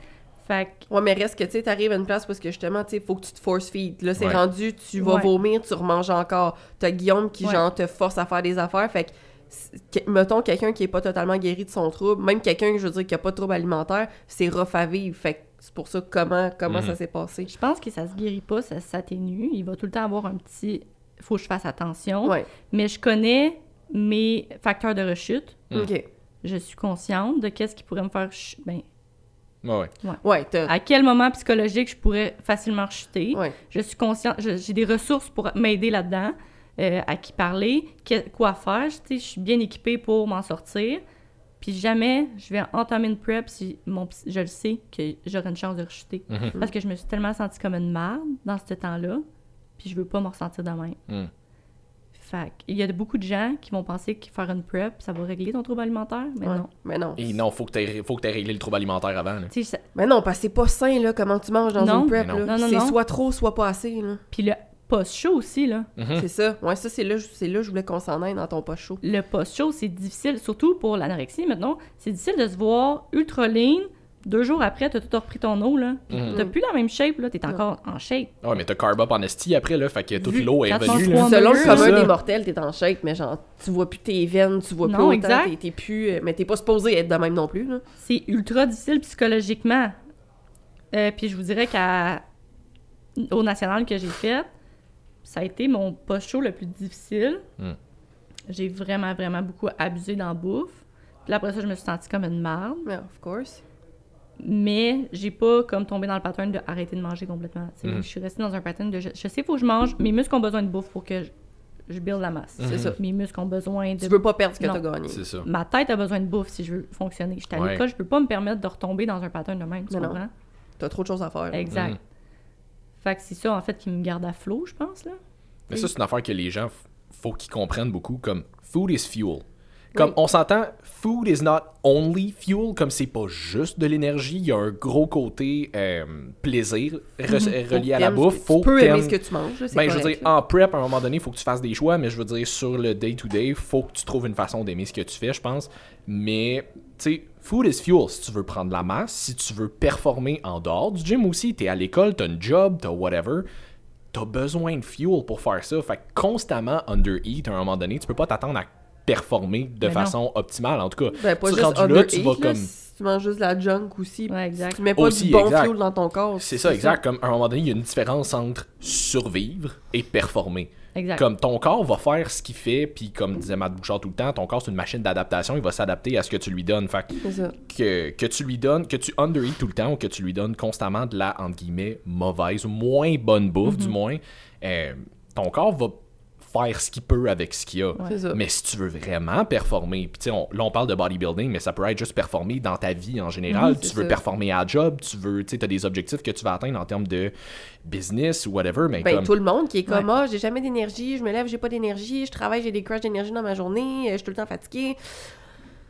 Fait que, Ouais, mais reste que, tu sais, t'arrives à une place parce que justement, tu sais, faut que tu te force feed. Là, c'est Ouais. rendu, tu vas Ouais. vomir, tu remanges encore. T'as Guillaume qui, Ouais. genre, te force à faire des affaires. Fait que, mettons, quelqu'un qui est pas totalement guéri de son trouble, même quelqu'un, je veux dire, qui a pas de trouble alimentaire, c'est rough à vivre. Fait que c'est pour ça, comment, comment Mhm. ça s'est passé? je pense que ça se guérit pas, ça s'atténue. Il va tout le temps avoir un petit... Faut que je fasse attention. Ouais. Mais je connais mes facteurs de rechute. Mm. OK. Je suis consciente de qu'est-ce qui pourrait me faire... ch- Ben, aussi. Ouais, ouais. À quel moment psychologique je pourrais facilement rechuter. Ouais. Je suis consciente, je- j'ai des ressources pour m'aider là-dedans, euh, à qui parler, que- quoi faire. Je, suis bien équipée pour m'en sortir. Puis jamais je vais entamer une prep si mon, je le sais que j'aurai une chance de rechuter. Mhm. Parce que je me suis tellement sentie comme une marde dans ce temps-là, puis je veux pas me ressentir de même. Mm. Fait il y a beaucoup de gens qui vont penser que faire une prep, ça va régler ton trouble alimentaire, mais Ouais. non. Mais non. Et non, faut que faut que t'aies réglé le trouble alimentaire avant. là. Tu sais, ça- Mais non, parce que c'est pas sain, là, comment tu manges dans Non. une prep, Mais non. là. Non, non, c'est soit trop, soit pas assez, là. Puis le post-show aussi, là. Mhm. C'est ça. Ouais, ça, c'est là, c'est là que je voulais qu'on s'en aille dans ton chaud. le post-show, c'est difficile, surtout pour l'anorexie maintenant. C'est difficile de se voir ultra lean. Deux jours après, t'as tout repris ton eau, là. Mhm. T'as plus la même shape, là. T'es encore en shape. Ouais, mais t'as carb up en esti après, là, fait que toute Vu l'eau est revenue. Selon le commun des mortels, t'es en shape, mais genre, tu vois plus tes veines, tu vois plus Non, autant, exact. t'es- t'es plus... euh, Mais t'es pas supposé être de même non plus, là. C'est ultra difficile psychologiquement. Euh, puis je vous dirais qu'à au national que j'ai fait, ça a été mon post-show le plus difficile. Mm. J'ai vraiment, vraiment beaucoup abusé dans la bouffe. Puis là, après ça, je me suis sentie comme une marde. Mais of course. Mais j'ai pas comme tombé dans le pattern de arrêter de manger complètement. Mhm. Je suis restée dans un pattern de je, je sais faut que je mange, mes muscles ont besoin de bouffe pour que je, je build la masse. C'est Mhm. ça. Mes muscles ont besoin de Tu veux pas perdre ce que t'as gagné. C'est ça. ma tête a besoin de bouffe si je veux fonctionner. Je suis à Ouais. l'école, je peux pas me permettre de retomber dans un pattern de même, tu comprends? T'as trop de choses à faire. Exact. Mhm. Fait que c'est ça en fait qui me garde à flot, je pense là. Mais ça, c'est une affaire que les gens, faut qu'ils comprennent beaucoup, comme food is fuel. Comme Oui. on s'entend, food is not only fuel, comme c'est pas juste de l'énergie, il y a un gros côté euh, plaisir re- Faut relié à la bouffe. Faut Tu peux aimer ce que tu manges, c'est Ben, je veux dire, là. en prep, à un moment donné, il faut que tu fasses des choix, mais je veux dire, sur le day-to-day, faut que tu trouves une façon d'aimer ce que tu fais, je pense. Mais, tu sais, food is fuel. Si tu veux prendre la masse, si tu veux performer en dehors du gym aussi, t'es à l'école, t'as une job, t'as whatever, t'as besoin de fuel pour faire ça. Fait que constamment under-eat, à un moment donné, tu peux pas t'attendre à performer de Mais non. façon optimale. En tout cas, Ben, pas tu juste rendu là, tu vas là, comme... si tu manges juste de la junk aussi. Ouais, exact. Tu mets pas Aussi, du bon exact. fuel dans ton corps. C'est ça, exact. Comme à un moment donné, il y a une différence entre survivre et performer. Exact. Comme ton corps va faire ce qu'il fait, puis comme disait Matt Bouchard tout le temps, ton corps c'est une machine d'adaptation, il va s'adapter à ce que tu lui donnes. Fait que- que, que tu lui donnes, que tu under tout le temps ou que tu lui donnes constamment de la, entre guillemets, mauvaise ou moins bonne bouffe, Mhm. du moins, euh, ton corps va faire ce qu'il peut avec ce qu'il a. Mais si tu veux vraiment performer, puis tu sais, on- là on parle de bodybuilding, mais ça peut être juste performer dans ta vie en général. Mhm, tu veux ça. performer à job, tu veux, tu sais, as des objectifs que tu vas atteindre en termes de business ou whatever, mais Ben, comme... tout le monde qui est comme, Ouais. ah, j'ai jamais d'énergie, je me lève, j'ai pas d'énergie, je travaille, j'ai des crashs d'énergie dans ma journée, euh, je suis tout le temps fatiguée.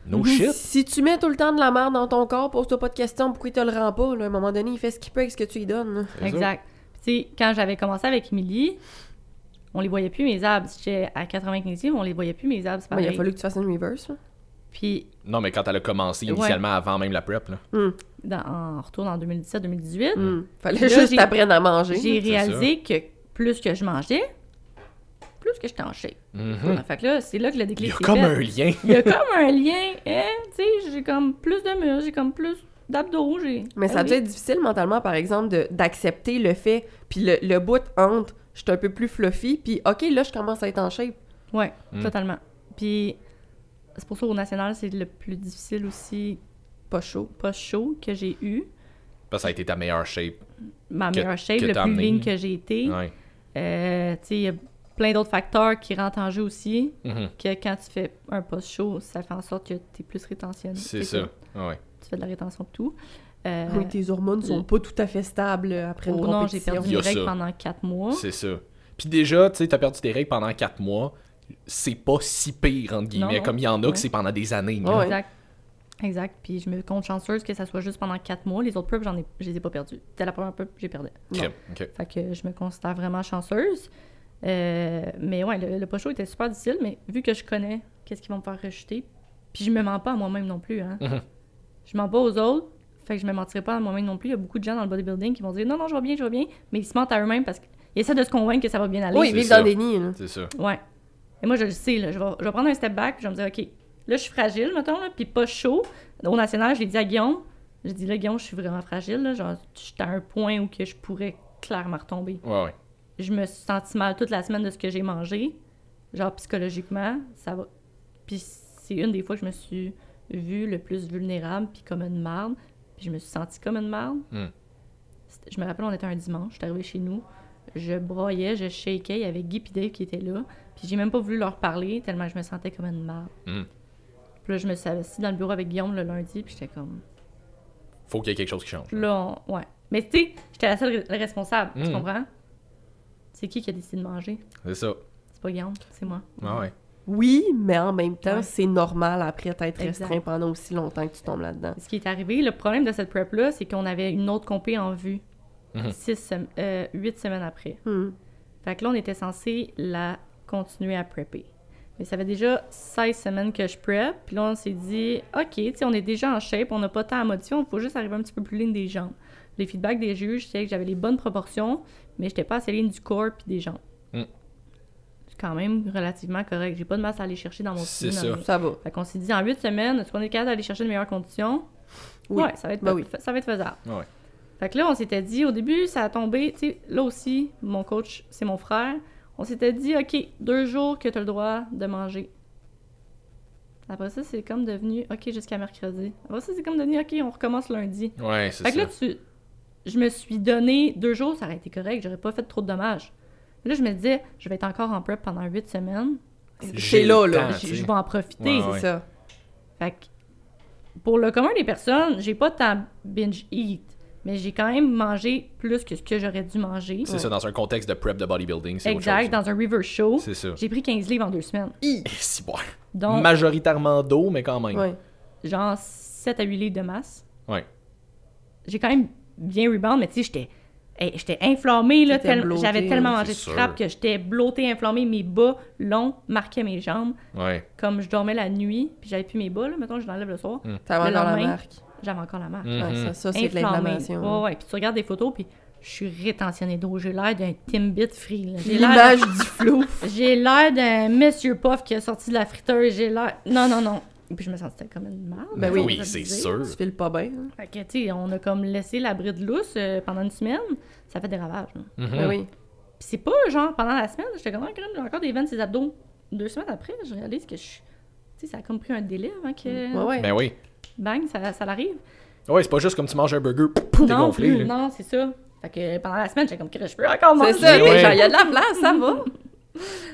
No shit. Si tu mets tout le temps de la merde dans ton corps, pose-toi pas de questions pourquoi il te le rend pas. Là? À un moment donné, il fait ce qu'il peut avec ce que tu lui donnes. Exact. Tu sais, quand j'avais commencé avec Emily, on les voyait plus, mes abs. J'étais à 95 livres, on les voyait plus, mes abs, Ouais, pareil. il a fallu que tu fasses une reverse. là. Puis, Non, mais quand elle a commencé Ouais. initialement, avant même la prep, là. Hmm. dans, en retour en 2017-2018, Hmm. Fallait Là, juste j'ai- t'apprendre à manger. j'ai réalisé que plus que je mangeais, plus que j'étais en shape. Fait que là, c'est là que le Il déclic y a comme fait. un lien. Il y a comme un lien, hein, tu sais, j'ai comme plus de muscles, j'ai comme plus d'abdos, j'ai... Mais ça Ah doit oui. être difficile mentalement, par exemple, de- d'accepter le fait, puis le, le bout entre je suis un peu plus fluffy, puis OK, là, je commence à être en shape. Ouais, Mm. totalement. Puis c'est pour ça au national, c'est le plus difficile aussi, Pas chaud. pas chaud, que j'ai eu. Parce que ça a été ta meilleure shape. Ma Que- meilleure shape, que le plus amené. que j'ai été. Ouais. Euh, tu sais, il y a plein d'autres facteurs qui rentrent en jeu aussi, Mhm. que quand tu fais un post chaud, ça fait en sorte que tu es plus rétentionné. C'est ça. Ouais. Tu fais de la rétention de tout. Euh, Oui, tes hormones sont pas tout à fait stables après une oh non, j'ai perdu mes règles ça. pendant quatre mois. C'est ça. Puis déjà, tu sais, t'as perdu tes règles pendant 4 mois. C'est pas si pire, entre guillemets. Non, non. Comme il y en a Ouais. que c'est pendant des années. Ouais. Exact. Exact. Puis je me compte chanceuse que ça soit juste pendant quatre mois. Les autres preuves, j'en ai, je les ai pas perdues. C'était la première que j'ai perdu. Ok, ok. Fait que je me considère vraiment chanceuse. Euh, mais ouais, le, le post-show était super difficile, mais vu que je connais qu'est-ce qui va me faire rejeter, puis je me mens pas à moi-même non plus, hein. Mhm. Je mens pas aux autres, fait que je me mentirai pas à moi-même non plus. Il y a beaucoup de gens dans le bodybuilding qui vont dire non, non, je vais bien, je vais bien, mais ils se mentent à eux-mêmes parce qu'ils essaient de se convaincre que ça va bien aller. Oui, vivre ça. dans déni. là. C'est ça. Ouais. Et moi, je le sais, là, je, vais, je vais prendre un step back, puis je vais me dire, OK, là, je suis fragile, mettons, là, puis pas chaud. Au national, j'ai dit à Guillaume, j'ai dit, là, Guillaume, je suis vraiment fragile, là, genre, je suis à un point où que je pourrais clairement retomber. Ouais, ouais. Je me suis senti mal toute la semaine de ce que j'ai mangé, genre, psychologiquement, ça va. Puis c'est une des fois que je me suis vue le plus vulnérable, puis comme une marde, puis je me suis sentie comme une marde. Hmm. Je me rappelle, on était un dimanche, je suis arrivée chez nous, je broyais, je shakeais, il y avait Guy et Dave qui étaient là, puis j'ai même pas voulu leur parler tellement je me sentais comme une marde. Hmm. Puis là, je me suis assise dans le bureau avec Guillaume le lundi, puis j'étais comme... Faut qu'il y ait quelque chose qui change. Là, on- ouais. Mais tu sais, j'étais la seule re- responsable, tu Mm. comprends? C'est qui qui a décidé de manger? C'est ça. C'est pas Guillaume, c'est moi. Ah ouais. Oui, mais en même temps, Ouais. c'est normal après Exact. restreint pendant aussi longtemps que tu tombes là-dedans. Ce qui est arrivé, le problème de cette prep-là, c'est qu'on avait une autre compé en vue. Mhm. Six sem- euh, huit semaines après. Hmm. Fait que là, on était censé la continuer à prepper. Mais ça fait déjà 16 semaines que je prep. Puis là, on s'est dit, OK, tu sais, on est déjà en shape, on n'a pas tant à modifier, on faut juste arriver un petit peu plus ligne des jambes. Les feedbacks des juges, c'est que j'avais les bonnes proportions, mais j'étais pas assez ligne du corps puis des jambes. Quand même relativement correct. J'ai pas de masse à aller chercher dans mon C'est ça. Ça va. Fait qu'on s'est dit, en 8 semaines, est-ce qu'on est capable d'aller chercher de meilleures conditions? Oui. Ouais, ça va être, Ben oui. ça va être faisable. Ouais. Fait que là, on s'était dit, au début, ça a tombé, tu sais, là aussi, mon coach, c'est mon frère. On s'était dit, OK, deux jours que tu as le droit de manger. Après ça, c'est comme devenu, OK, jusqu'à mercredi. Après ça, c'est comme devenu, OK, on recommence lundi. Ouais, c'est Fait que ça. là, tu... je me suis donné deux jours, ça aurait été correct, j'aurais pas fait trop de dommages. Là, je me disais, je vais être encore en prep pendant huit semaines. C'est là, là. Je, vais en profiter. Ouais, C'est ouais. ça. Fait que pour le commun des personnes, j'ai pas tant binge eat, mais j'ai quand même mangé plus que ce que j'aurais dû manger. C'est ça, dans un contexte de prep de bodybuilding, Exact, chose. dans un river show, C'est ça. j'ai pris 15 livres en deux semaines. Et si, bon. Donc, Majoritairement d'eau, mais quand même. Ouais. genre 7 à 8 livres de masse. Ouais. J'ai quand même bien rebound, mais tu sais, j'étais hey, j'étais inflammée, là, tel- j'avais tellement mangé de c'est scrap sûr. que j'étais blottée, inflammée, mes bas longs marquaient mes jambes. Ouais. Comme je dormais la nuit, puis j'avais plus mes bas, là, mettons, je l'enlève le soir, T'avais Le encore la marque. j'avais encore la marque. Ouais, ça, ça c'est de l'inflammation. Ouais, ouais. Puis tu regardes des photos, puis je suis rétentionnée d'eau. J'ai l'air d'un Timbit free. là. J'ai l'air L'image du flou. J'ai l'air d'un Monsieur Puff qui a sorti de la friteuse. J'ai l'air. Non, non, non. Et puis je me sentais comme une merde. Ben oui, oui, c'est sûr. Tu files pas bien. hein. Fait que, tu sais, on a comme laissé la bride lousse euh, pendant une semaine. Ça fait des ravages. Mhm. Ben oui. Puis c'est pas genre pendant la semaine, j'étais comme, Ah, crème, j'ai encore des veines, ces abdos. Deux semaines après, je réalise que je. Tu sais, ça a comme pris un délai avant que. Ouais, ouais. Ben oui. Bang, ça, ça l'arrive. Ouais, c'est pas juste comme tu manges un burger, pouf, t'es Non, gonflé. plus, là. non, c'est ça. Fait que pendant la semaine, j'étais comme, je peux encore manger. C'est ça, genre, il y a de la place, ça va.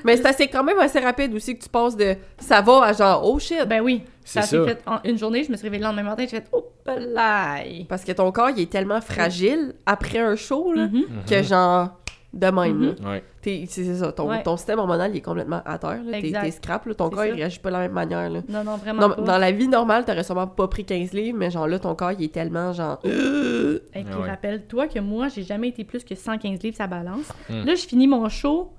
Mais c'est assez- quand même assez rapide aussi que tu passes de ça va à genre oh shit. Ben oui. C'est Ça s'est ça. fait en une journée, je me suis réveillée le lendemain matin, j'ai fait, oh, là. Parce que ton corps, il est tellement fragile après un show, là, Mhm. que genre, de même. Mhm. là. Ouais. T'es- C'est c'est ça, ton, Ouais. ton système hormonal il est complètement à terre. T'es scrap, là. ton C'est corps il ça. réagit pas de la même manière. Là. Non, non, vraiment Non, pas. dans la vie normale, t'aurais sûrement pas pris 15 livres, mais genre là, ton corps il est tellement genre. Et puis ouais. rappelle-toi que moi, j'ai jamais été plus que 115 livres sa balance. Hmm. Là, je finis mon show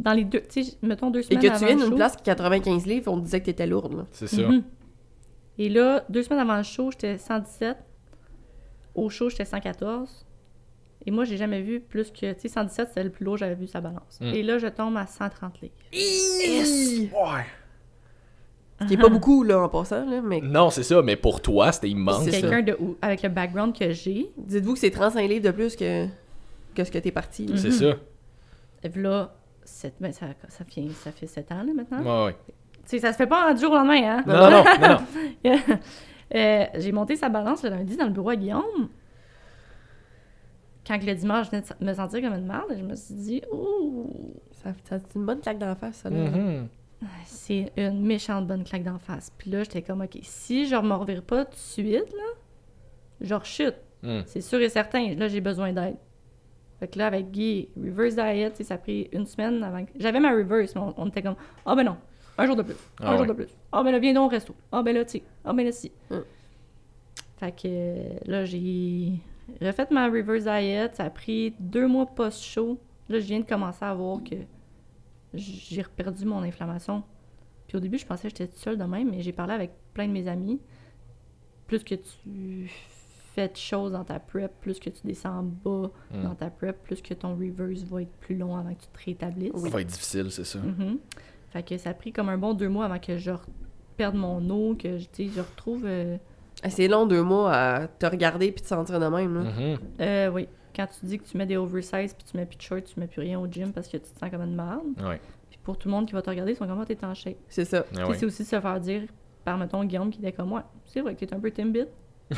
dans les deux, tu sais, mettons deux Et semaines que tu avant viennes d'une place qui 95 livres, on te disait que t'étais lourde. Là. C'est ça. Mhm. Et là, deux semaines avant le show, j'étais 117. Au show, j'étais 114. Et moi, j'ai jamais vu plus que, tu sais, 117, c'était le plus lourd que j'avais vu sa balance. Mm. Et là, je tombe à 130 livres. Yes! Ouais. Ce qui est pas beaucoup là en passant, là, mais Non, c'est ça, mais pour toi, c'était immense. C'est. Quelqu'un de où- avec le background que j'ai, dites-vous que c'est 35 livres de plus que, que ce que t'es parti. là. C'est ça. et là, sept- ben, ça, ça, fait, ça fait 7 ans, là, maintenant. Ouais, ouais. Tu sais, ça se fait pas en du jour au lendemain, hein? Non, non, non, non. Euh, j'ai monté sa balance le lundi dans le bureau à Guillaume. Quand le dimanche, je venais de me sentir comme une merde, je me suis dit, ouh, Ça, ça- c'est une bonne claque d'en face, ça. Là. Mhm. c'est une méchante bonne claque d'en face. Puis là, j'étais comme, OK, si je me revire pas tout de suite, là, je rechute. Mm. C'est sûr et certain. Là, j'ai besoin d'aide. Fait que là, avec Guy, reverse diet, ça a pris une semaine avant. que- J'avais ma reverse, mais on, on était comme, ah ben non, un jour de plus, un Ah jour ouais. de plus. Ah ben là, viens donc au resto. Ah ben là, tu sais. Ah ben là, si. Mm. Fait que là, j'ai refait ma reverse diet. Ça a pris deux mois post-show. Là, je viens de commencer à voir que j'ai reperdu mon inflammation. Puis au début, je pensais que j'étais toute seule de même, mais j'ai parlé avec plein de mes amis. Plus que tu fais de choses dans ta prep, plus que tu descends bas Mm. dans ta prep, plus que ton reverse va être plus long avant que tu te rétablisses? Ça va être difficile, c'est ça. Fait que ça a pris comme un bon deux mois avant que je perde mon eau, que je, tu sais, je retrouve... euh, Ah, C'est long deux mois à te regarder puis te sentir de même. Là. Mhm. euh, oui, quand tu dis que tu mets des oversize puis tu mets plus de shorts, tu mets plus rien au gym parce que tu te sens comme une merde. Ouais. Puis pour tout le monde qui va te regarder, ils sont comme, Ah, t'es en shape. C'est ça. Ah c'est aussi de se faire dire par, mettons, Guillaume qui était comme, ouais, c'est vrai que t'es un peu Timbit.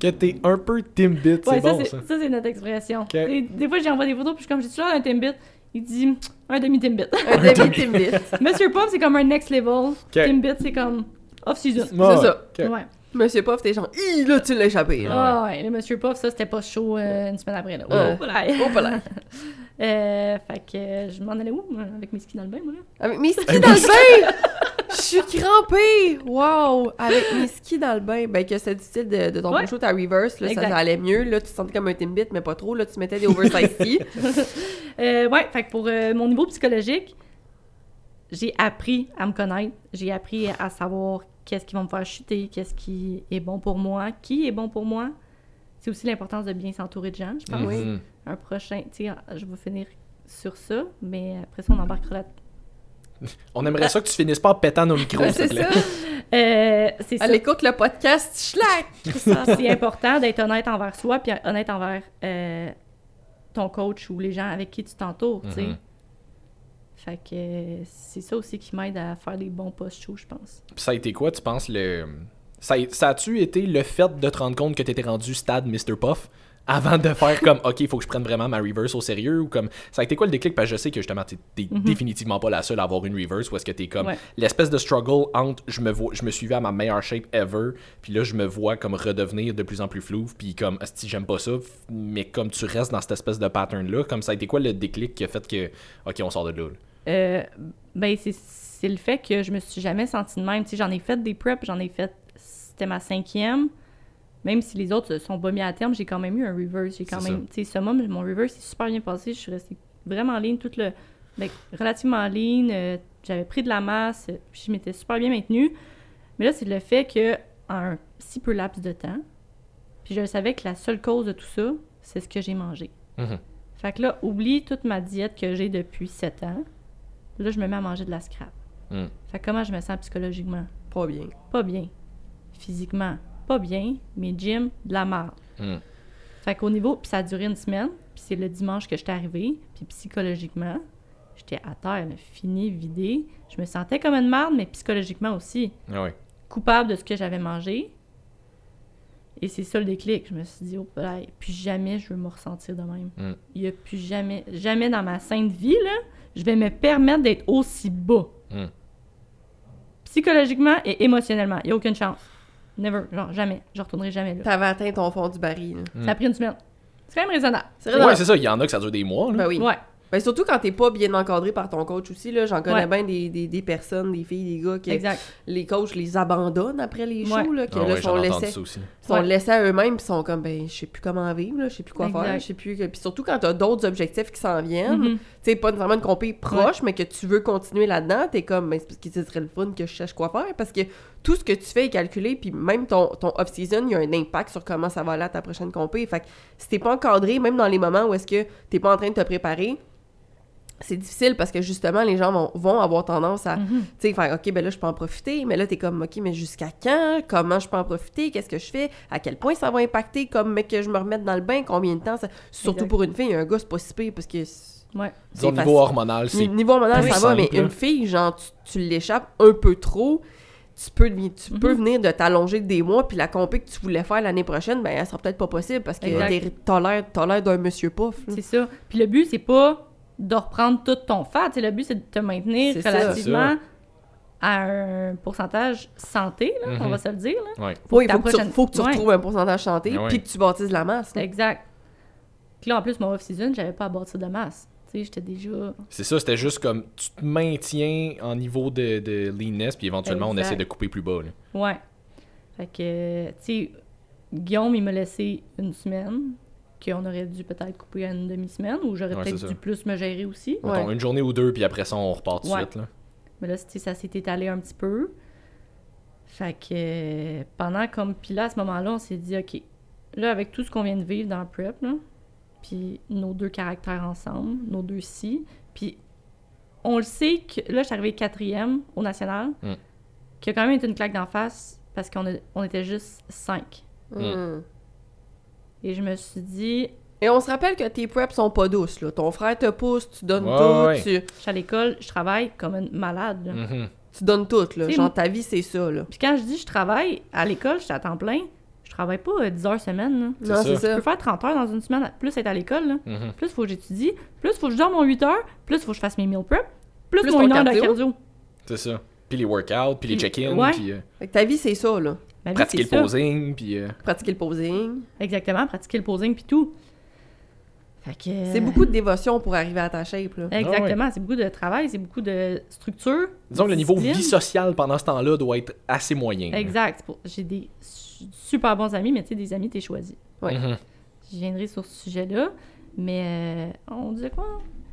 Que t'es un peu Timbit, c'est Ouais, ça, bon, ça. ça, c'est notre expression. Et des fois, j'envoie des photos, puis je suis comme, j'ai toujours un Timbit? Il dit, un demi-Timbit. Un demi-timbit. Monsieur Pop, c'est comme un next level. Timbit, c'est comme off-season. Ouais, c'est ça. ok. Ouais. Monsieur Puff, t'es genre, Ih, là, tu l'as échappé. là. Ah ouais, le Monsieur Puff, ça, c'était pas chaud euh, une semaine après. Là. Ouais. Oh, voilà. Oh, pas là. Euh, fait que je m'en allais où, moi, avec mes skis dans le bain, moi? Avec mes skis dans le bain! Je suis crampée! Wow! Avec mes skis dans le bain. Ben, que c'était difficile de, de ton Ouais. show, ta reverse, là, ça allait mieux. Là, tu te sentais comme un Timbit, mais pas trop. Là, tu mettais des oversize skis. Euh, ouais, fait que pour euh, mon niveau psychologique, j'ai appris à me connaître. J'ai appris à savoir qu'est-ce qui va me faire chuter, qu'est-ce qui est bon pour moi, qui est bon pour moi. C'est aussi l'importance de bien s'entourer de gens, je pense. Mhm. Un prochain, tu sais, je vais finir sur ça, mais après ça, on embarquera là. On aimerait ça que tu finisses pas en pétant nos micros, s'il te c'est plaît. ça. Euh, c'est ça. Elle écoute le podcast, schlack! Ça, c'est important d'être honnête envers soi, puis honnête envers euh, ton coach ou les gens avec qui tu t'entoures, tu sais. Mhm. Fait que euh, c'est ça aussi qui m'aide à faire des bons post-shows, je pense. Puis ça a été quoi, tu penses, le. Ça, ça a-tu été le fait de te rendre compte que t'étais rendu stade Mr. Puff avant de faire comme, OK, il faut que je prenne vraiment ma reverse au sérieux ou comme. Ça a été quoi le déclic? Parce que je sais que justement, t'es t'es Mhm. définitivement pas la seule à avoir une reverse ou est-ce que t'es comme. Ouais. L'espèce de struggle entre je me, vois, je me suivais à ma meilleure shape ever, puis là, je me vois comme redevenir de plus en plus flou, puis comme, si j'aime pas ça, mais comme tu restes dans cette espèce de pattern-là, comme ça a été quoi le déclic qui a fait que, OK, on sort de là? là? Euh, ben, c'est- c'est le fait que je me suis jamais sentie de même. Tu sais, j'en ai fait des preps, j'en ai fait. C'était ma cinquième. Même si les autres se sont pas mis à terme, j'ai quand même eu un reverse. J'ai quand même. Tu sais, summum, mon reverse est super bien passé. Je suis restée vraiment lean, toute le. ben, relativement lean. euh, J'avais pris de la masse, euh, puis je m'étais super bien maintenue. Mais là, c'est le fait que, en un si peu laps de temps, puis je savais que la seule cause de tout ça, c'est ce que j'ai mangé. Mhm. Fait que là, oublie toute ma diète que j'ai depuis 7 ans. Là, je me mets à manger de la scrap. Mm. Fait que comment je me sens psychologiquement? Pas bien. Pas bien. Physiquement, pas bien. Mais gym, de la merde. Mm. Fait qu'au niveau, puis ça a duré une semaine, puis c'est le dimanche que j'étais arrivée, puis psychologiquement, j'étais à terre, là, fini, vidé. Je me sentais comme une merde, mais psychologiquement aussi. Ah. Coupable de ce que j'avais mangé. Et c'est ça le déclic. Je me suis dit, oh, là, plus jamais je veux me ressentir de même. Mm. Il y a plus jamais, jamais dans ma sainte vie, là, je vais me permettre d'être aussi bas. Mm. Psychologiquement et émotionnellement. Il n'y a aucune chance. Never. Genre, jamais. Je retournerai jamais là. T'avais atteint ton fond du baril. là. Mm. Ça a pris une semaine. C'est quand même raisonnable. C'est raisonnable. Ouais, c'est ça. Il y en a que ça dure des mois. là. Ben oui. Ouais. Ben, surtout quand t'es pas bien encadré par ton coach aussi, là. J'en connais Ouais. bien des, des, des personnes, des filles, des gars, qui Exact. les coachs les abandonnent après les shows, Ouais. là, que Ah là, ouais, sont j'en ai entendu laissés, ça aussi. sont Ouais. laissés à eux-mêmes, puis sont comme, ben, je sais plus comment vivre, là, je sais plus quoi Exact. faire, je sais plus. que- Puis surtout quand t'as d'autres objectifs qui s'en viennent, Mhm. tu sais, pas nécessairement une compé proche, mais que tu veux continuer là-dedans, t'es comme, ben, c'est parce que ce serait le fun que je cherche quoi faire, parce que tout ce que tu fais est calculé, puis même ton, ton off-season, il y a un impact sur comment ça va aller à ta prochaine compé. Fait que si t'es pas encadré, même dans les moments où est-ce que t'es pas en train de te préparer, c'est difficile parce que justement, les gens vont, vont avoir tendance à, Mhm. tu sais, faire, OK, ben là, je peux en profiter, mais là, t'es comme, OK, mais jusqu'à quand? Comment je peux en profiter? Qu'est-ce que je fais? À quel point ça va impacter? Comme mais que je me remette dans le bain? Combien de temps? ça- Surtout Exact. pour une fille, un gars, c'est pas si pire parce que... c'est- Ouais. Niveau hormonal, c'est Ni- Niveau hormonal, ça va, mais une fille, genre, tu, tu l'échappes un peu trop, tu peux, tu Mhm. peux venir de t'allonger des mois, puis la compé que tu voulais faire l'année prochaine, ben, elle sera peut-être pas possible parce que t'as l'air t'as l'air d'un monsieur pouf. C'est ça. Puis le but, c'est pas de reprendre tout ton fat. Le but, c'est de te maintenir relativement à un pourcentage santé, là, on Mhm. va se le dire. Là. Ouais. Oui, il ta faut, que tu, faut que tu Ouais. retrouves un pourcentage santé, puis que tu bâtisses la masse. là. Exact. Puis là, en plus, mon off-season, j'avais pas à bâtir de masse. Tu sais, j'étais déjà... C'est ça, c'était juste comme tu te maintiens en niveau de, de leanness, puis éventuellement on essaie de couper plus bas. là. Ouais. Fait que, tu sais, Guillaume, il m'a laissé une semaine, qu'on aurait dû peut-être couper à une demi-semaine, ou j'aurais Ouais, peut-être dû plus me gérer aussi. Mettons, Ouais. une journée ou deux, puis après ça, on repart tout de Ouais. suite. Là. Mais là, tu sais, ça s'est étalé un petit peu. Fait que pendant comme. Puis là, à ce moment-là, on s'est dit, OK, là, avec tout ce qu'on vient de vivre dans le prep, là, puis nos deux caractères ensemble, nos deux si, puis on le sait que. Là, je suis arrivée quatrième au national, Mm. qui a quand même été une claque d'en face parce qu'on on était juste cinq. Hmm. Et je me suis dit, Et on se rappelle que tes preps sont pas douces, là. Ton frère te pousse, tu donnes Ouais, tout, ouais. Tu, je suis à l'école, je travaille comme une malade. là. Mhm. tu donnes tout, là. T'sais, Genre, ta vie, c'est ça, là. Puis quand je dis je travaille à l'école, je suis à temps plein, travaille pas euh, 10 heures semaine. là. C'est ça. Je peux faire 30 heures dans une semaine, plus être à l'école. là. Mhm. Plus il faut que j'étudie, plus il faut que je dorme mon 8 heures, plus il faut que je fasse mes meal prep, plus, Plus mon ton 1 heure de cardio. C'est ça. Puis les workouts, puis les check-ins, ouais. puis euh, Fait que ta vie, c'est ça, là. Ma vie, pratiquer le ça. posing, puis... euh, Pratiquer le posing. Exactement, pratiquer le posing puis tout. Fait que... C'est beaucoup de dévotion pour arriver à ta shape, là. Exactement, c'est beaucoup de travail, c'est beaucoup de structure. Disons que le niveau vie sociale pendant ce temps-là doit être assez moyen. Exact. J'ai des super bons amis, mais tu sais, des amis, t'es choisi. Ouais. Mhm. Je viendrai sur ce sujet-là, mais euh, on disait quoi?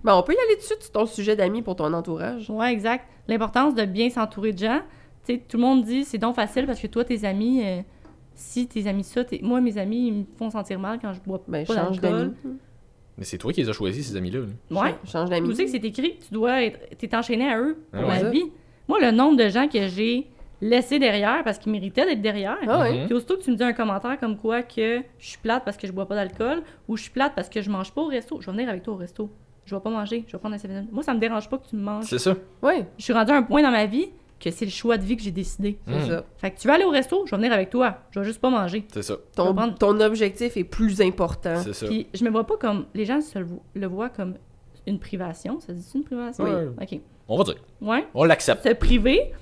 Ben, on peut y aller dessus sur ton sujet d'amis pour ton entourage. Ouais, exact. L'importance de bien s'entourer de gens. Tu sais, tout le monde dit c'est donc facile parce que toi, tes amis, euh, si tes amis ça, t'es- moi, mes amis, ils me font sentir mal quand je bois Ben, pas change d'alcool. d'amis. Mais c'est toi qui les as choisis, ces amis-là. là. Ouais. Ch- Change d'amis. Tu sais que c'est écrit que tu dois être. T'es enchaîné à eux pour Ah ouais. la vie. Moi, le nombre de gens que j'ai laissés derrière parce qu'ils méritaient d'être derrière. Ah. Puis aussitôt que tu me dis un commentaire comme quoi que je suis plate parce que je bois pas d'alcool ou je suis plate parce que je mange pas au resto, je vais venir avec toi au resto. Je vais pas manger, je vais prendre un 7 Moi, ça me dérange pas que tu me manges. C'est ça. Ouais, Je suis rendue à un point dans ma vie que c'est le choix de vie que j'ai décidé. c'est Mhm. ça. Fait que tu vas aller au resto, je vais venir avec toi. Je vais juste pas manger. C'est ça. Ton, prendre- ton objectif est plus important. C'est ça. Puis je me vois pas comme. Les gens se le, vo- le voient comme une privation. Ça dit une privation? Oui. Ok. On va dire. Ouais. On l'accepte. Se priver,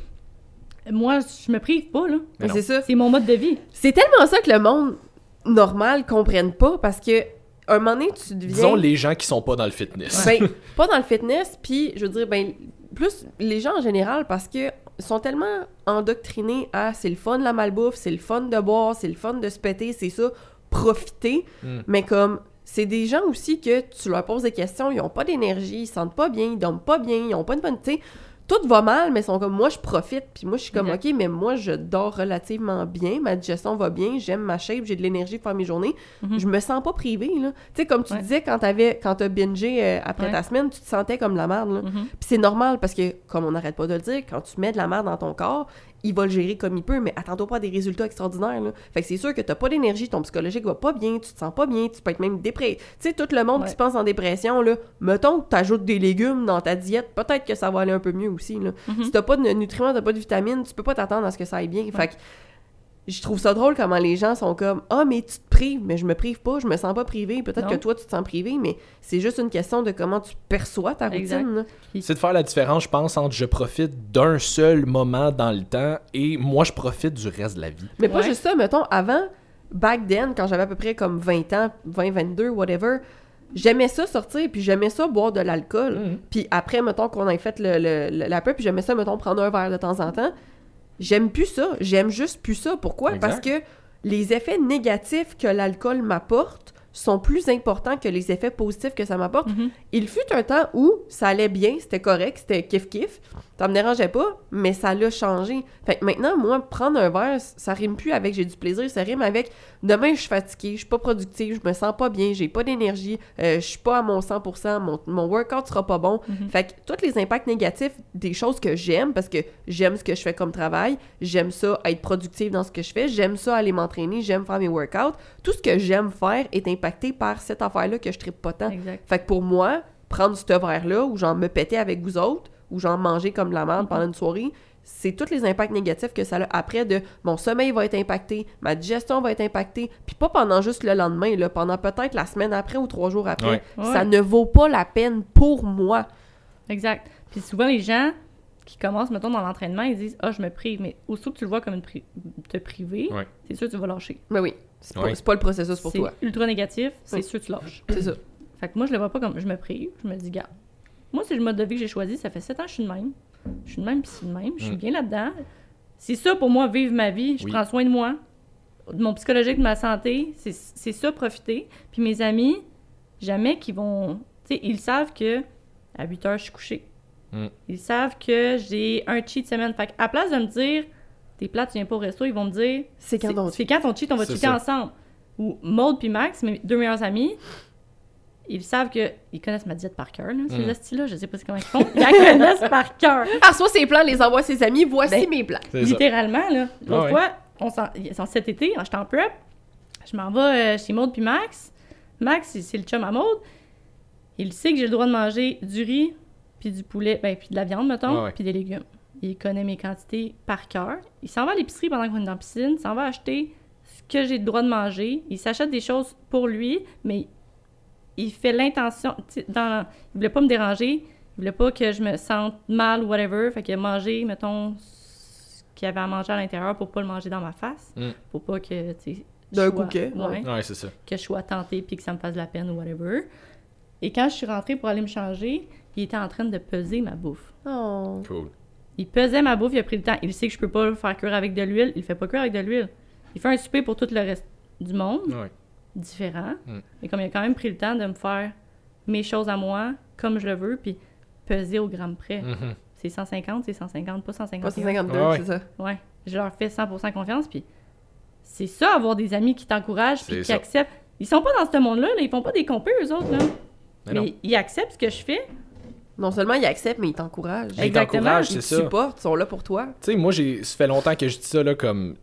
moi, je me prive pas, là. Mais c'est ça. C'est mon mode de vie. C'est tellement ça que le monde normal comprenne pas parce que un moment donné, tu deviens. Disons les gens qui sont pas dans le fitness. Ben, pas dans le fitness, puis je veux dire, ben, plus les gens en général, parce que sont tellement endoctrinés à c'est le fun la malbouffe, c'est le fun de boire, c'est le fun de se péter, c'est ça, profiter. Mm. Mais comme, c'est des gens aussi que tu leur poses des questions, ils ont pas d'énergie, ils se sentent pas bien, ils dorment pas bien, ils ont pas de bonne. Tu tout va mal, mais sont comme, moi je profite, puis moi je suis comme, ok, mais moi je dors relativement bien, ma digestion va bien, j'aime ma shape, j'ai de l'énergie pour faire mes journées, Mhm. je me sens pas privée, là. Tu sais, comme tu Ouais. disais, quand t'avais, quand t'as bingé euh, après Ouais. ta semaine, tu te sentais comme la merde, là. Mhm. Puis c'est normal parce que, comme on n'arrête pas de le dire, quand tu mets de la merde dans ton corps, il va le gérer comme il peut, mais attends-toi pas à des résultats extraordinaires. Là. Fait que c'est sûr que t'as pas d'énergie, ton psychologique va pas bien, tu te sens pas bien, tu peux être même déprimé. Tu sais, tout le monde Ouais. qui se pense en dépression, là, mettons que t'ajoutes des légumes dans ta diète, peut-être que ça va aller un peu mieux aussi. Là. Mhm. Si t'as pas de nutriments, t'as pas de vitamines, tu peux pas t'attendre à ce que ça aille bien. Fait que je trouve ça drôle comment les gens sont comme Ah, mais tu te prives, mais je me prive pas, je me sens pas privé. Peut-être que toi, tu te sens privé, mais c'est juste une question de comment tu perçois ta routine. C'est de faire la différence, je pense, entre je profite d'un seul moment dans le temps et moi, je profite du reste de la vie. Mais pas juste ça, mettons, avant, back then, quand j'avais à peu près comme 20 ans, 20, 22, whatever, j'aimais ça sortir, puis j'aimais ça boire de l'alcool. Mhm. Puis après, mettons qu'on ait fait le, le- le- la peur, puis j'aimais ça, mettons, prendre un verre de temps en temps. J'aime plus ça. J'aime juste plus ça. Pourquoi? Exact. Parce que les effets négatifs que l'alcool m'apporte sont plus importants que les effets positifs que ça m'apporte. Mhm. Il fut un temps où ça allait bien, c'était correct, c'était kiff-kiff. Ça me dérangeait pas, mais ça l'a changé. Fait que maintenant, moi, prendre un verre, ça rime plus avec j'ai du plaisir, ça rime avec demain, je suis fatiguée, je suis pas productive, je me sens pas bien, j'ai pas d'énergie, euh, je suis pas à mon 100%, mon, mon workout sera pas bon. Mhm. Fait que tous les impacts négatifs des choses que j'aime, parce que j'aime ce que je fais comme travail, j'aime ça être productive dans ce que je fais, j'aime ça aller m'entraîner, j'aime faire mes workouts, tout ce que j'aime faire est impacté par cette affaire-là que je tripe pas tant. Exact. Fait que pour moi, prendre ce verre-là, ou genre me péter avec vous autres, ou genre manger comme de la merde pendant une soirée, c'est tous les impacts négatifs que ça a après de mon sommeil va être impacté, ma digestion va être impactée, puis pas pendant juste le lendemain, là, pendant peut-être la semaine après ou trois jours après. Ouais. Ça Ouais. ne vaut pas la peine pour moi. Exact. Puis souvent, les gens qui commencent, mettons, dans l'entraînement, ils disent Ah, je me prive. Mais aussitôt que tu le vois comme une pri- te priver, Ouais. c'est sûr que tu vas lâcher. Mais oui, c'est pas, Ouais. c'est pas le processus pour C'est toi. ultra négatif, c'est Oui. sûr que tu lâches. C'est ça. Fait que moi, je le vois pas comme je me prive. Je me dis, gars, moi, c'est le mode de vie que j'ai choisi. Ça fait 7 ans que je suis de même. Je suis de même, puis c'est de même. Je suis Mm. bien là-dedans. C'est ça pour moi, vivre ma vie. Je Oui. prends soin de moi, de mon psychologique, de ma santé. C'est c'est ça, profiter. Puis mes amis, jamais qu'ils vont. Tu sais, ils savent que à 8 heures, je suis couchée. Mm. Ils savent que j'ai un cheat semaine. Fait à place de me dire, t'es plate, tu viens pas au resto, ils vont me dire, C'est quand on c'est quand ton cheat, on va cheater ça. ensemble. Ou Maud puis Max, mes deux meilleurs amis, ils savent que. Ils connaissent ma diète par cœur, là, ces Mm. hosties-là. Je sais pas comment ils font. Ils la connaissent par cœur. Ah, reçoit ses plans, les envoie à ses amis, voici Ben, mes plans. Littéralement, là. L'autre ouais. fois, on s'en- en cet été, j'étais en prep, je m'en vais euh, chez Maud puis Max. Max, c'est- c'est le chum à Maud. Il sait que j'ai le droit de manger du riz, puis du poulet, ben, puis de la viande, mettons, ouais. puis des légumes. Il connaît mes quantités par cœur. Il s'en va à l'épicerie pendant qu'on est dans la piscine, il s'en va acheter ce que j'ai le droit de manger. Il s'achète des choses pour lui, mais il fait l'intention. Dans, il voulait pas me déranger, il voulait pas que je me sente mal ou whatever. Fait qu'il a mangé, mettons, ce qu'il y avait à manger à l'intérieur pour pas le manger dans ma face. Mm. Pour pas que, D'un que, ouais, ouais. Ouais, c'est ça. que je sois tentée puis que ça me fasse de la peine ou whatever. Et quand je suis rentrée pour aller me changer, il était en train de peser ma bouffe. Oh. Cool. Il pesait ma bouffe, il a pris le temps. Il sait que je peux pas le faire cuire avec de l'huile. Il le fait pas cuire avec de l'huile. Il fait un souper pour tout le reste du monde, Ouais. différent. Mm. Mais comme il a quand même pris le temps de me faire mes choses à moi, comme je le veux, puis peser au gramme près. Mhm. C'est 150, c'est 150, pas 150. Pas 152, Ouais, ouais. c'est ça? Ouais. Je leur fais 100% confiance, puis c'est ça, avoir des amis qui t'encouragent, puis qui ça. acceptent. Ils sont pas dans ce monde-là, là. ils font pas des compés, eux autres, là. Mais Mais, non. ils acceptent ce que je fais. Non seulement ils acceptent, mais ils t'encouragent. Ils t'encouragent, Ils c'est te ça. supportent, ils sont là pour toi. Tu sais, moi, j'ai, ça fait longtemps que je dis ça, là, comme.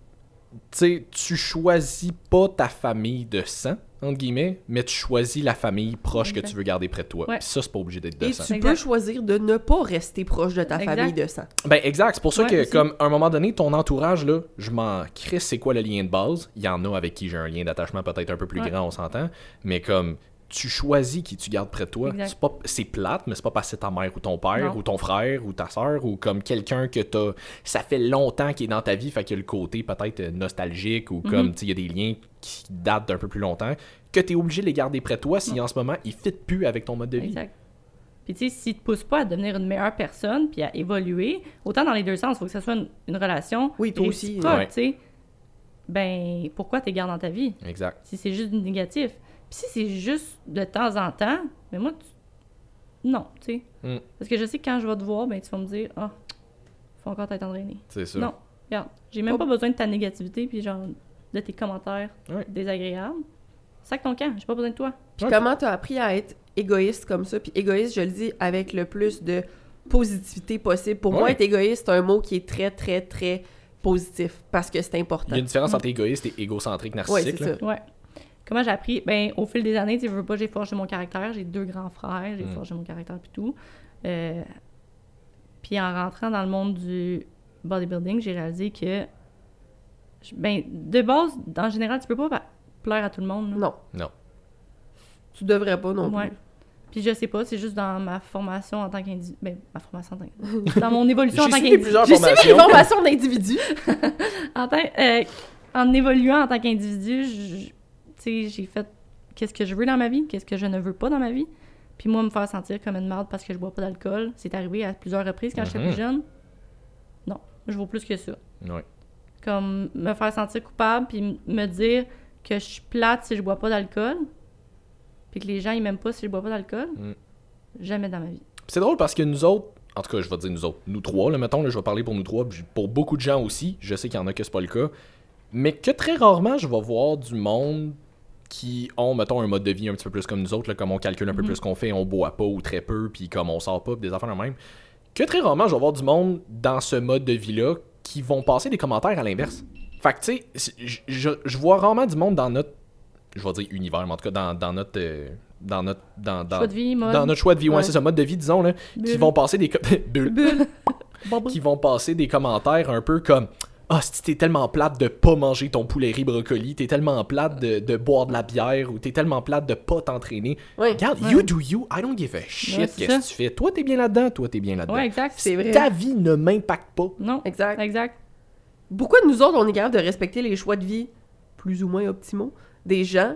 Tu sais, tu choisis pas ta famille de sang, entre guillemets, mais tu choisis la famille proche que tu veux garder près de toi. Ouais. Puis ça, c'est pas obligé d'être de Et sang. tu Exact. peux choisir de ne pas rester proche de ta Exact. famille de sang. Ben, exact. C'est pour ça Ouais, que, aussi. comme, à un moment donné, ton entourage, là, je m'en crisse, c'est quoi le lien de base? Il y en a avec qui j'ai un lien d'attachement peut-être un peu plus Ouais. grand, on s'entend. Mais comme, tu choisis qui tu gardes près de toi. C'est, pas, c'est plate, mais c'est pas parce que c'est ta mère ou ton père Non. ou ton frère ou ta soeur ou comme quelqu'un que t'as. Ça fait longtemps qu'il est dans ta vie, fait qu'il y a le côté peut-être nostalgique ou comme, Mhm. tu il y a des liens qui datent d'un peu plus longtemps, que t'es obligé de les garder près de toi si en ce moment ils fit plus avec ton mode de vie. Exact. Puis tu sais, s'ils te poussent pas à devenir une meilleure personne puis à évoluer, autant dans les deux sens, il faut que ça soit une, une relation Oui, toi aussi, ouais. tu. Ben, pourquoi tu gardes dans ta vie? Exact. Si c'est juste du négatif. Puis si c'est juste de temps en temps, mais moi, tu... non, tu sais. Mm. Parce que je sais que quand je vais te voir, ben tu vas me dire, ah, faut encore t'être entraîné. C'est ça. Non, regarde, j'ai même Pas- pas besoin de ta négativité puis genre de tes commentaires Ouais. désagréables. Sac ton camp, j'ai pas besoin de toi. Puis Ouais. comment t'as appris à être égoïste comme ça? Puis égoïste, je le dis avec le plus de positivité possible. Pour moi, être égoïste, c'est un mot qui est très, très, très positif parce que c'est Il important. y a une différence entre égoïste et égocentrique Ouais, narcissique. c'est ça. Ouais. Comment j'ai appris? Ben, au fil des années, tu veux pas, j'ai forgé mon caractère. J'ai deux grands frères, j'ai Mm. forgé mon caractère puis tout. Euh, puis en rentrant dans le monde du bodybuilding, j'ai réalisé que, ben, de base, en général, tu peux pas pa- plaire à tout le monde. là. Non. Non. Tu devrais pas non Ouais. plus. Puis je sais pas, c'est juste dans ma formation en tant qu'individu. Ben, ma formation en tant que... Dans mon évolution en tant qu'individu. J'ai suivi les formations. formations d'individus. En tant- euh, en évoluant en tant qu'individu, je- tu sais, j'ai fait qu'est-ce que je veux dans ma vie, qu'est-ce que je ne veux pas dans ma vie. Puis moi, me faire sentir comme une marde parce que je bois pas d'alcool, c'est arrivé à plusieurs reprises quand j'étais Mhm. plus jeune. Non, je vaux plus que ça. Comme me faire sentir coupable, puis me dire que je suis plate si je bois pas d'alcool, puis que les gens ils m'aiment pas si je bois pas d'alcool. Mhm. Jamais dans ma vie. C'est drôle parce que nous autres, en tout cas, je vais dire nous autres, nous trois, là, mettons, là, je vais parler pour nous trois, puis pour beaucoup de gens aussi, je sais qu'il y en a que c'est pas le cas, mais que très rarement je vais voir du monde qui ont, mettons, un mode de vie un petit peu plus comme nous autres, là, comme on calcule un peu Mhm. plus qu'on fait, on boit pas ou très peu, puis comme on sort pas, puis des affaires de même, que très rarement je vais voir du monde dans ce mode de vie-là qui vont passer des commentaires à l'inverse. Fait que, tu sais, je- je je vois rarement du monde dans notre, je vais dire univers, mais en tout cas dans, dans notre... euh, dans notre dans, dans, Choix de vie, mode. dans notre choix de vie, ouais, Ouais. c'est ça, mode de vie, disons, là, qui vont passer des Bulle. Qui vont passer des commentaires un peu comme ah si t'es tellement plate de pas manger ton poulet riz brocoli t'es tellement plate de, de boire de la bière ou t'es tellement plate de pas t'entraîner Oui, regarde you do you I don't give a shit c'est qu'est-ce que ça. tu fais toi t'es bien là-dedans toi t'es bien là-dedans Ouais, exact. c'est vrai. ta vie ne m'impacte pas Non, Exact. exact. Pourquoi nous autres, on est capable de respecter les choix de vie plus ou moins optimaux des gens,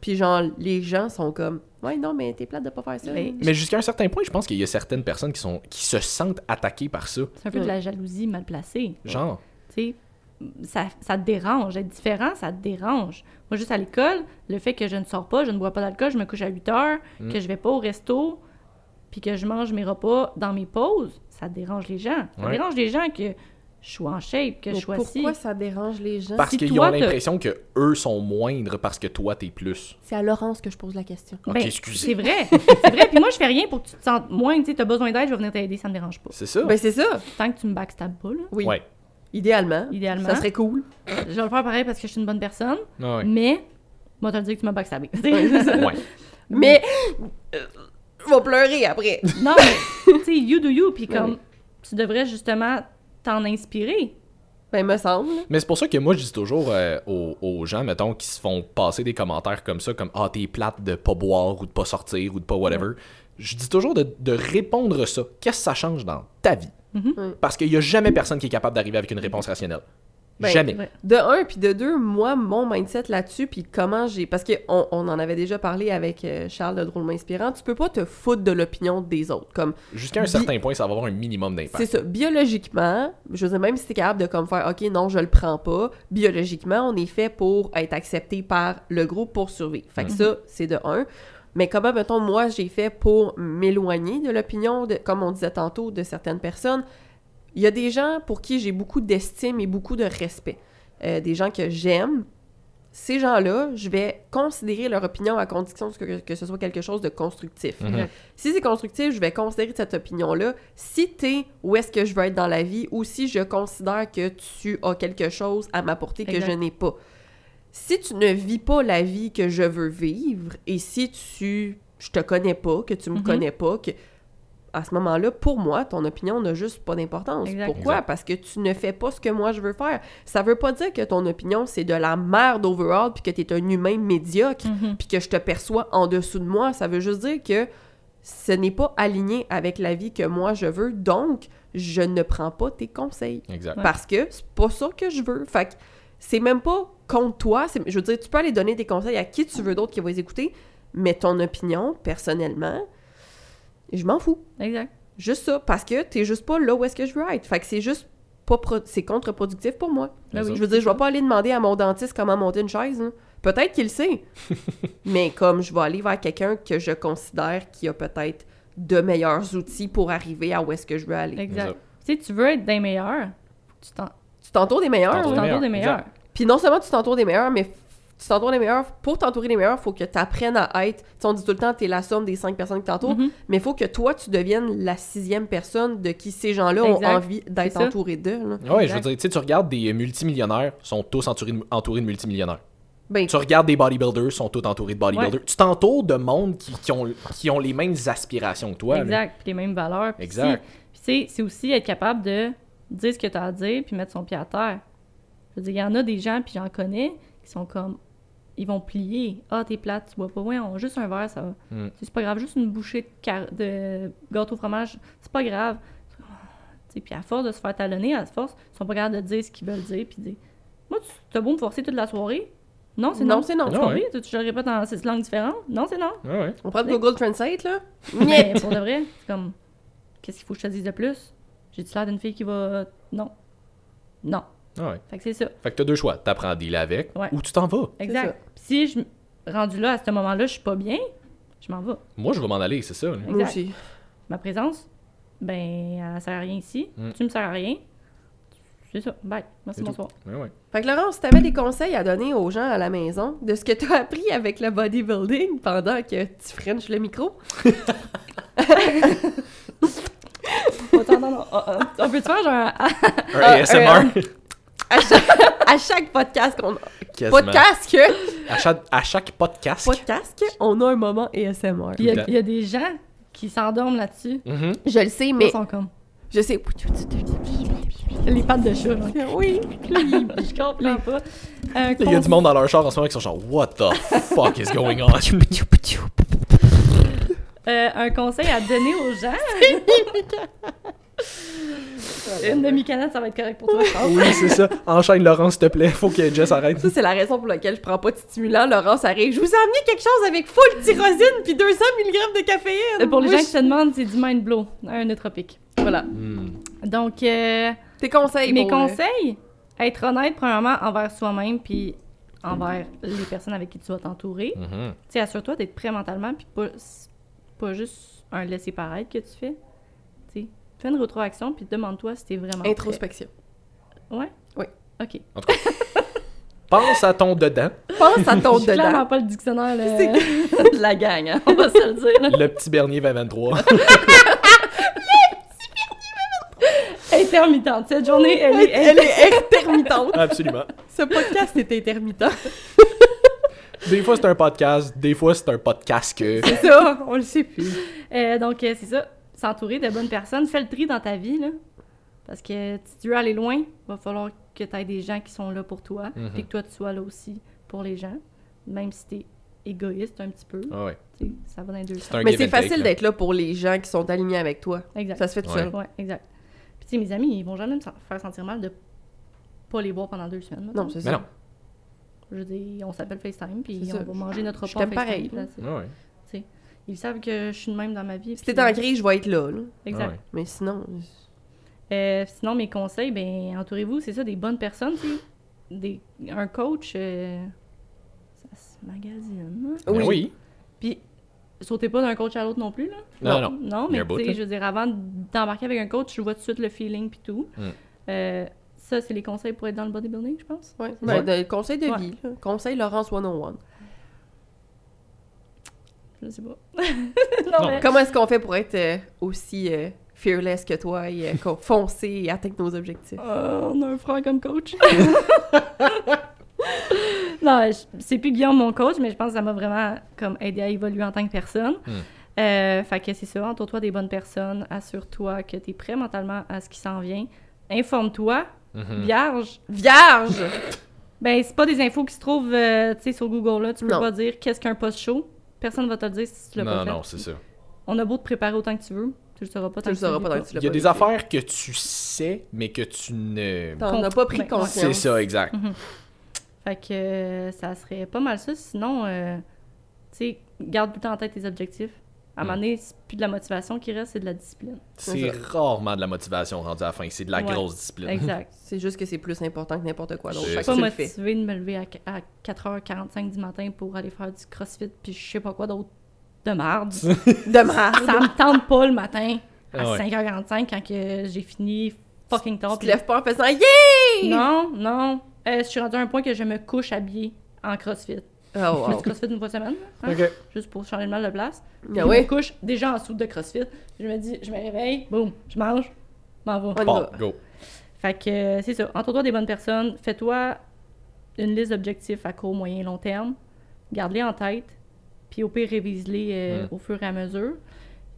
puis genre, les gens sont comme, ouais, non, mais t'es plate de pas faire ça. Mais- mais jusqu'à un certain point je pense qu'il y a certaines personnes qui sont qui se sentent attaquées par ça C'est un peu de la jalousie mal placée. genre Tu ça, ça te dérange. Être différent, ça te dérange. Moi, juste à l'école, le fait que je ne sors pas, je ne bois pas d'alcool, je me couche à 8 heures, Mm. que je vais pas au resto, puis que je mange mes repas dans mes pauses, ça dérange les gens. Ça Ouais. dérange les gens que je sois en shape, que Mais je sois ci. pourquoi ça dérange les gens? parce Si qu'ils ont l'impression que eux sont moindres parce que toi t'es plus C'est à Laurence que je pose la question. ok Ben, excusez C'est vrai, c'est vrai. Puis moi, je fais rien pour que tu te sentes moins. Tu sais, t'as besoin d'aide, je vais venir t'aider, ça me dérange pas. c'est ça Ben, c'est ça. Tant que tu me backstabs pas, là, Oui. ouais Idéalement. idéalement. Ça serait cool. Je vais le faire pareil parce que je suis une bonne personne, Ah ouais mais moi, t'as dit que tu m'as backstabé. ouais Mais, euh, je vais pleurer après. Non, mais, tu sais, you do you, puis comme, oui. tu devrais justement t'en inspirer. Ben, me semble. Mais c'est pour ça que moi, je dis toujours euh, aux, aux gens, mettons, qui se font passer des commentaires comme ça, comme Ah, t'es plate de pas boire ou de pas sortir ou de pas whatever. Je dis toujours de, de répondre ça. Qu'est-ce que ça change dans ta vie? Mhm. Parce qu'il y a jamais personne qui est capable d'arriver avec une réponse rationnelle. Ben, jamais. Ouais. De un, puis de deux, moi, mon mindset là-dessus, puis comment j'ai... Parce qu'on on en avait déjà parlé avec euh, Charles de Drôlement Inspirant, tu peux pas te foutre de l'opinion des autres. Comme, Jusqu'à un Bi- certain point, ça va avoir un minimum c'est d'impact. ça, biologiquement, je veux dire, même si t'es capable de comme faire « Ok, non, je le prends pas », biologiquement, on est fait pour être accepté par le groupe pour survivre. Fait que Mhm. ça, c'est de un. Mais comment, mettons, moi, j'ai fait pour m'éloigner de l'opinion, de, comme on disait tantôt, de certaines personnes, il y a des gens pour qui j'ai beaucoup d'estime et beaucoup de respect. Euh, des gens que j'aime. Ces gens-là, je vais considérer leur opinion à condition que, que ce soit quelque chose de constructif. Mhm. Si c'est constructif, je vais considérer cette opinion-là. Si t'es où est-ce que je veux être dans la vie ou si je considère que tu as quelque chose à m'apporter que je n'ai pas. Si tu ne vis pas la vie que je veux vivre et si tu je te connais pas, que tu me Mhm. connais pas, que à ce moment-là, pour moi, ton opinion n'a juste pas d'importance. Pourquoi? Exact. Parce que tu ne fais pas ce que moi je veux faire. Ça veut pas dire que ton opinion c'est de la merde overall puis que tu es un humain médiocre puis que je te perçois en dessous de moi. Ça veut juste dire que ce n'est pas aligné avec la vie que moi je veux, donc je ne prends pas tes conseils. Exact. Parce que c'est pas ça que je veux. Fait que c'est même pas contre toi. Je veux dire, tu peux aller donner des conseils à qui tu veux d'autre qui va les écouter, mais ton opinion, personnellement, je m'en fous. Exact. Juste ça, parce que t'es juste pas là où est-ce que je veux être. Fait que c'est juste pas c'est contre-productif pour moi. Ben oui, je veux dire, je vais pas aller demander à mon dentiste comment monter une chaise. là. Peut-être qu'il le sait. mais comme je vais aller vers quelqu'un que je considère qui a peut-être de meilleurs outils pour arriver à où est-ce que je veux aller. Exact. Tu sais, tu veux être des meilleurs, tu t'en- Tu t'entoures des meilleurs. Tu t'entoures des meilleurs, meilleurs. Puis non seulement tu t'entoures des meilleurs, mais tu t'entoures des meilleurs. Pour t'entourer des meilleurs, faut que tu apprennes à être. Tu on dit tout le temps, t'es la somme des cinq personnes qui t'entourent. Mhm. Mais il faut que toi, tu deviennes la sixième personne de qui ces gens-là ont envie d'être entourés d'eux. Ouais, je veux dire, tu sais, tu regardes des multimillionnaires, sont tous entourés de, entourés de multimillionnaires. Ben, Tu regardes des bodybuilders, sont tous entourés de bodybuilders. Ouais. Tu t'entoures de monde qui, qui ont, qui ont les mêmes aspirations que toi. Exact. Puis les mêmes valeurs. Exact. si- Puis tu sais, c'est aussi être capable de dire ce que tu as à dire puis mettre son pied à terre. Je veux dire, il y en a des gens, puis j'en connais, qui sont comme. Ils vont plier. Ah, t'es plate, tu bois pas. Ouais, on, juste un verre, ça va. Mm. C'est pas grave. Juste une bouchée de, car- de gâteau au fromage, c'est pas grave. Tu sais, Puis à force de se faire talonner, à force, ils sont pas capables de dire ce qu'ils veulent dire, puis dire Moi, tu t'as beau me forcer toute la soirée. Non, c'est Non, non. c'est non. Tu Ah comprends? ouais? Tu, tu le répètes en six langues différentes? Non, c'est non. Ouais, ouais. On prend le Google Translate, là? Mais pour de vrai, c'est comme, qu'est-ce qu'il faut que je te dise de plus? J'ai-tu l'air d'une fille qui va. Non. Non. Ah ouais. Fait que c'est ça. Fait que t'as deux choix. T'apprends à dealer avec Ouais. ou tu t'en vas. Exact. si je rendu là, à ce moment-là, je suis pas bien, je m'en vais. Moi, je vais m'en aller, c'est ça. là. Moi Exact. aussi. Ma présence, ben, elle sert à rien ici. Mm. Tu me sers à rien. C'est ça. Bye. Merci, bonsoir. Ouais, ouais. Fait que Laurence, si t'avais des conseils à donner aux gens à la maison de ce que t'as appris avec le bodybuilding pendant que tu frenches le micro, Attends, non, non. ah, ah, On peut te faire genre. un- Un ASMR. À chaque, à chaque podcast qu'on Quasiment. podcast que À chaque, à chaque podcast. podcast que, on a un moment ASMR. Il y, a- il y a des gens qui s'endorment là-dessus. Mhm. Je le sais, Ils mais sont comme. je sais. Les pattes de chat. Oui. Je comprends pas. Un Il y a du monde dans leur char en ce moment qui sont genre What the fuck is going on? Euh, un conseil à donner aux gens? Une demi-canette, ça va être correct pour toi. je pense. oui, c'est ça. Enchaîne Laurent, s'il te plaît. Faut que Jess arrête. Ça, c'est la raison pour laquelle je prends pas de stimulant. Laurence arrive. Je vous ai amené quelque chose avec full tyrosine puis 200 mg de caféine. Euh, Pour les gens qui se demandent, c'est du mind blow, un nootropique. Voilà. Hmm. Donc, euh, Tes conseils mes euh, conseils, être honnête, premièrement, envers soi-même, puis envers les personnes avec qui tu vas t'entourer. Mhm. Tu sais, assure-toi d'être prêt mentalement, puis pas, pas juste un laisser-paraître que tu fais. Fais une rétroaction, puis demande-toi si t'es vraiment prêt. Introspection. Ouais? Oui. OK. Pense à ton dedans. Pense à ton Je suis clairement dedans. pas le dictionnaire le- de la gang, hein, on va se le dire. là. Le petit Bernier 2023. Intermittente. Cette journée, elle est... Elle est intermittente. Absolument. Ce podcast est intermittent. Des fois, c'est un podcast. Des fois, c'est un podcast que. C'est ça, on le sait plus. Euh, donc, euh, c'est ça. S'entourer de bonnes personnes. Fais le tri dans ta vie, là. Parce que si tu veux aller loin, va falloir que tu aies des gens qui sont là pour toi. Mhm. Puis que toi, tu sois là aussi pour les gens. Même si tu es égoïste un petit peu. Ah ouais. Ça va dans les deux sens. Mais c'est facile d'être là pour les gens qui sont alignés avec toi. Exact. Ça se fait tout Ouais. seul. Ouais, exact. Puis, tu sais, mes amis, ils vont jamais me faire sentir mal de pas les voir pendant deux semaines. Non, c'est Mais ça. non. Je veux dire, on s'appelle FaceTime, puis on ça. va manger notre Je repas FaceTime, pareil, là. ouais. Ils savent que je suis de même dans ma vie. Si t'es en crise, je vais être là. là. Exact. Ah ouais. Mais sinon, Euh, sinon, mes conseils, ben entourez-vous, c'est ça, des bonnes personnes, tu sais. Des, un coach, euh, ça se magasine. hein. Ben Oui. oui. Puis, sautez pas d'un coach à l'autre non plus, là. Non, non. Non, mais tu sais, je veux dire, avant de t'embarquer avec un coach, tu vois tout de suite le feeling puis tout. Mm. Euh, ça, c'est les conseils pour être dans le bodybuilding, je pense. ouais. Ouais. Ben, de- conseil de Ouais. vie. Conseil Laurence 101. Je sais pas. Non. mais- Comment est-ce qu'on fait pour être euh, aussi euh, fearless que toi et euh, qu'on- foncer et atteindre nos objectifs? Euh, on a un frère comme coach. non, c'est plus Guillaume mon coach, mais je pense que ça m'a vraiment comme aidé à évoluer en tant que personne. Euh, fait que c'est ça, entoure-toi des bonnes personnes, assure-toi que tu es prêt mentalement à ce qui s'en vient. Informe-toi, Mhm. vierge. Vierge! Ben, c'est pas des infos qui se trouvent euh, tu sais, sur Google, là. Tu peux Non. pas dire qu'est-ce qu'un post-show. Personne va te le dire si tu l'as pas Non, fait. non, c'est ça. On a beau te préparer autant que tu veux, tu le sauras pas Tu tant le que sauras le pas tant que tu l'as Il y a des affaires que tu sais, mais que tu ne. T'en as pas pris conscience. C'est ça, exact. Fait que euh, ça serait pas mal ça. Sinon, euh, tu sais, garde tout le temps en tête tes objectifs. À un moment donné, c'est plus de la motivation qui reste, c'est de la discipline. C'est rarement de la motivation rendue à la fin. C'est de la Ouais. grosse discipline. Exact. C'est juste que c'est plus important que n'importe quoi d'autre. Je suis pas motivée de me lever à, à 4h45 du matin pour aller faire du crossfit puis je sais pas quoi d'autre de merde. De marde. ça me tente pas le matin à Ah ouais. 5h45 quand que j'ai fini fucking tard. Tu te lèves pas en faisant Yeah! Non, non. Euh, je suis rendue à un point que je me couche habillée en crossfit. Oh, Je fais wow. du crossfit une fois semaine, hein, juste pour changer le mal de place. Puis Ah je me ouais? couche déjà en soude de crossfit. Je me dis, je me réveille, boum, je mange, m'en vais. On y go. Fait que euh, c'est ça. Entoure-toi des bonnes personnes. Fais-toi une liste d'objectifs à court, moyen, long terme. Garde-les en tête. Puis au pire, révise-les euh, Mm. au fur et à mesure.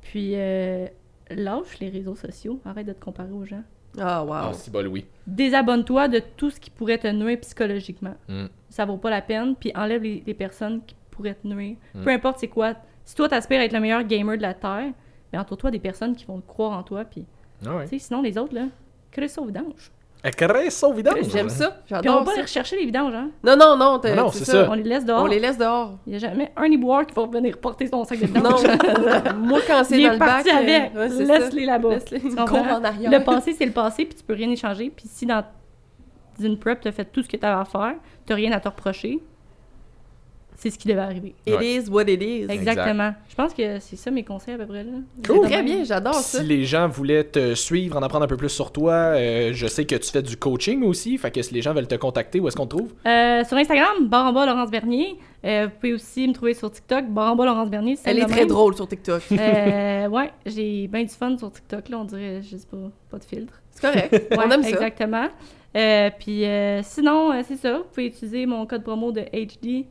Puis euh, lâche les réseaux sociaux. Arrête de te comparer aux gens. Ah, wow. Ah, bol, oui. Désabonne-toi de tout ce qui pourrait te nuire psychologiquement. Mm. Ça vaut pas la peine. Puis enlève les, les personnes qui pourraient te nuire. Mm. Peu importe c'est quoi. Si toi, t'aspires à être le meilleur gamer de la Terre, ben entoure-toi des personnes qui vont croire en toi. Puis, Ah ouais. sinon, les autres, là, crée ça au vidange. Caresse au vidange? J'aime ça. Puis on va J'adore pas aller ça. rechercher les vidanges, hein. Non, non, non. t'as- Non, c'est ça. On les laisse dehors. On les laisse dehors. Il y a jamais un éboueur qui va venir porter son sac de Non, vidange. moi quand c'est Il dans est le bac, avec. ouais, ça. Laisse-les là-bas. Laisse-les Tu cours comprends? en arrière. Le passé, c'est le passé, puis tu peux rien échanger. Puis si dans une prep, tu as fait tout ce que tu avais à faire, tu rien à te reprocher, c'est ce qui devait arriver. It Ouais. is what it is. Exactement. Je pense que c'est ça mes conseils à peu près. Là. Cool. Très bien, j'adore ça. Si les gens voulaient te suivre, en apprendre un peu plus sur toi, euh, je sais que tu fais du coaching aussi, fait que si les gens veulent te contacter, où est-ce qu'on te trouve? Euh, sur Instagram, barre en bas Laurence Bernier. Euh, vous pouvez aussi me trouver sur TikTok, barre en bas Laurence Bernier. c'est Elle est très drôle sur TikTok. Euh, ouais, j'ai bien du fun sur TikTok, là, on dirait, je sais pas, pas de filtre. C'est correct. On aime ça. Exactement. Euh, puis euh, sinon, euh, c'est ça, vous pouvez utiliser mon code promo de HD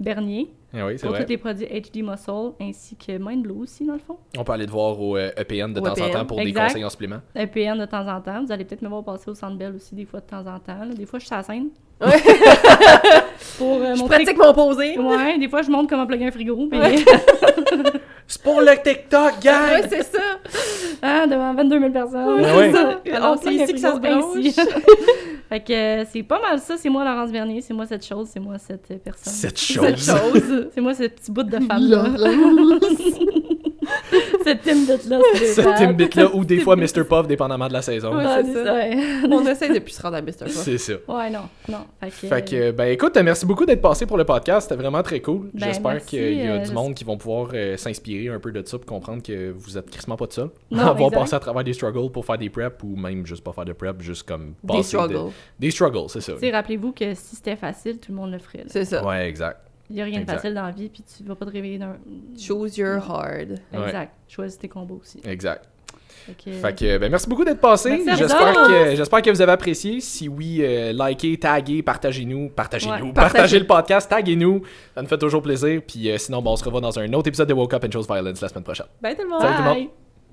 Bernier Ah oui, c'est pour vrai. tous les produits HD Muscle ainsi que Mind Blue aussi, dans le fond. On peut aller te voir au euh, EPN de Au temps en EPN. temps pour des conseils en supplément. EPN de temps en temps. Vous allez peut-être me voir passer au Centre Bell aussi des fois de temps en temps. là. Des fois, je suis à la scène. Ouais. pour euh, Je montrer... pratique mon posé. Ouais, des fois, je montre comment plugger un frigo. puis- Ouais. C'est pour le TikTok, Ouais, c'est ça. Ah, devant 22 000 personnes. Ouais. Ça. On Alors, un ici que ça se branche. fait que euh, c'est pas mal ça. C'est moi, Laurence Bernier. C'est moi cette chose. C'est moi cette euh, personne. Cette Cette chose. chose. C'est moi ce petit bout de femme-là. Cette Timbit-là. Cette. Timbit-là, ou des fois Mr. Puff, dépendamment de la saison. Ouais. Ah, c'est ça. ça. On essaie de plus se rendre à Mr. Puff. C'est ça. Ouais, non, non. Fait que, Fait que, ben écoute, merci beaucoup d'être passé pour le podcast. C'était vraiment très cool. Ben, J'espère qu'il y a euh, du monde qui vont pouvoir euh, s'inspirer un peu de ça pour comprendre que vous êtes crissement pas de seul. Non, Avoir passé à travers des struggles pour faire des preps ou même juste pas faire de prep, juste comme Des passer de- struggles. Des struggles, c'est ça. Tu sais, rappelez-vous que si c'était facile, tout le monde le ferait. là. C'est ça. Ouais, exact. Il n'y a rien de facile dans la vie, puis tu vas pas te réveiller d'un. Choose your hard. Ouais. Exact. Choisis tes combos aussi. Exact. Fait que, Fait que, ben, merci beaucoup d'être passé. J'espère que, j'espère que vous avez apprécié. Si oui, euh, likez, taguez, partagez-nous. Partagez-nous. Ouais. Partagez Partagez. le podcast, taguez-nous. Ça nous fait toujours plaisir. Puis euh, sinon, bon, on se revoit dans un autre épisode de Woke Up and Chose Violence la semaine prochaine. Bye tout le monde. Salut tout le monde.